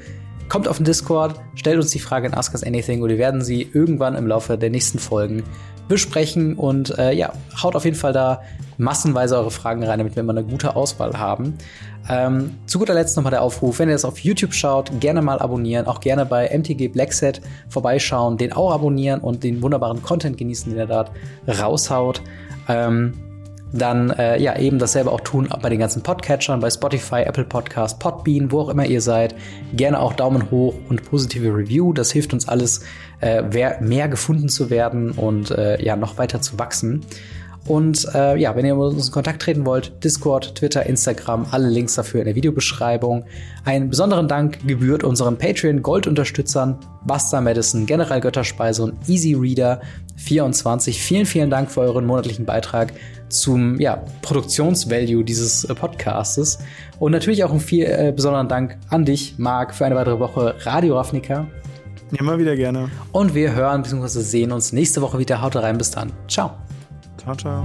B: Kommt auf den Discord, stellt uns die Frage in Ask Us Anything und wir werden sie irgendwann im Laufe der nächsten Folgen besprechen und äh, ja, haut auf jeden Fall da massenweise eure Fragen rein, damit wir immer eine gute Auswahl haben. Ähm, zu guter Letzt nochmal der Aufruf, wenn ihr das auf YouTube schaut, gerne mal abonnieren, auch gerne bei MTG Blackset vorbeischauen, den auch abonnieren und den wunderbaren Content genießen, den er dort raushaut. Ähm, dann äh, ja eben dasselbe auch tun bei den ganzen Podcatchern, bei Spotify, Apple Podcast, Podbean, wo auch immer ihr seid. Gerne auch Daumen hoch und positive Review. Das hilft uns alles, äh, mehr gefunden zu werden und äh, ja noch weiter zu wachsen. Und äh, ja, wenn ihr mit uns in Kontakt treten wollt, Discord, Twitter, Instagram, alle Links dafür in der Videobeschreibung. Einen besonderen Dank gebührt unseren Patreon-Gold-Unterstützern Buster Madison, General Götterspeise und Easy Reader 24. Vielen, vielen Dank für euren monatlichen Beitrag zum ja, Produktionsvalue dieses äh, Podcastes. Und natürlich auch einen viel äh, besonderen Dank an dich, Marc, für eine weitere Woche Radio Ravnica.
A: Immer wieder gerne.
B: Und wir hören bzw. sehen uns nächste Woche wieder. Haut rein, bis dann. Ciao.
A: Ciao, ciao.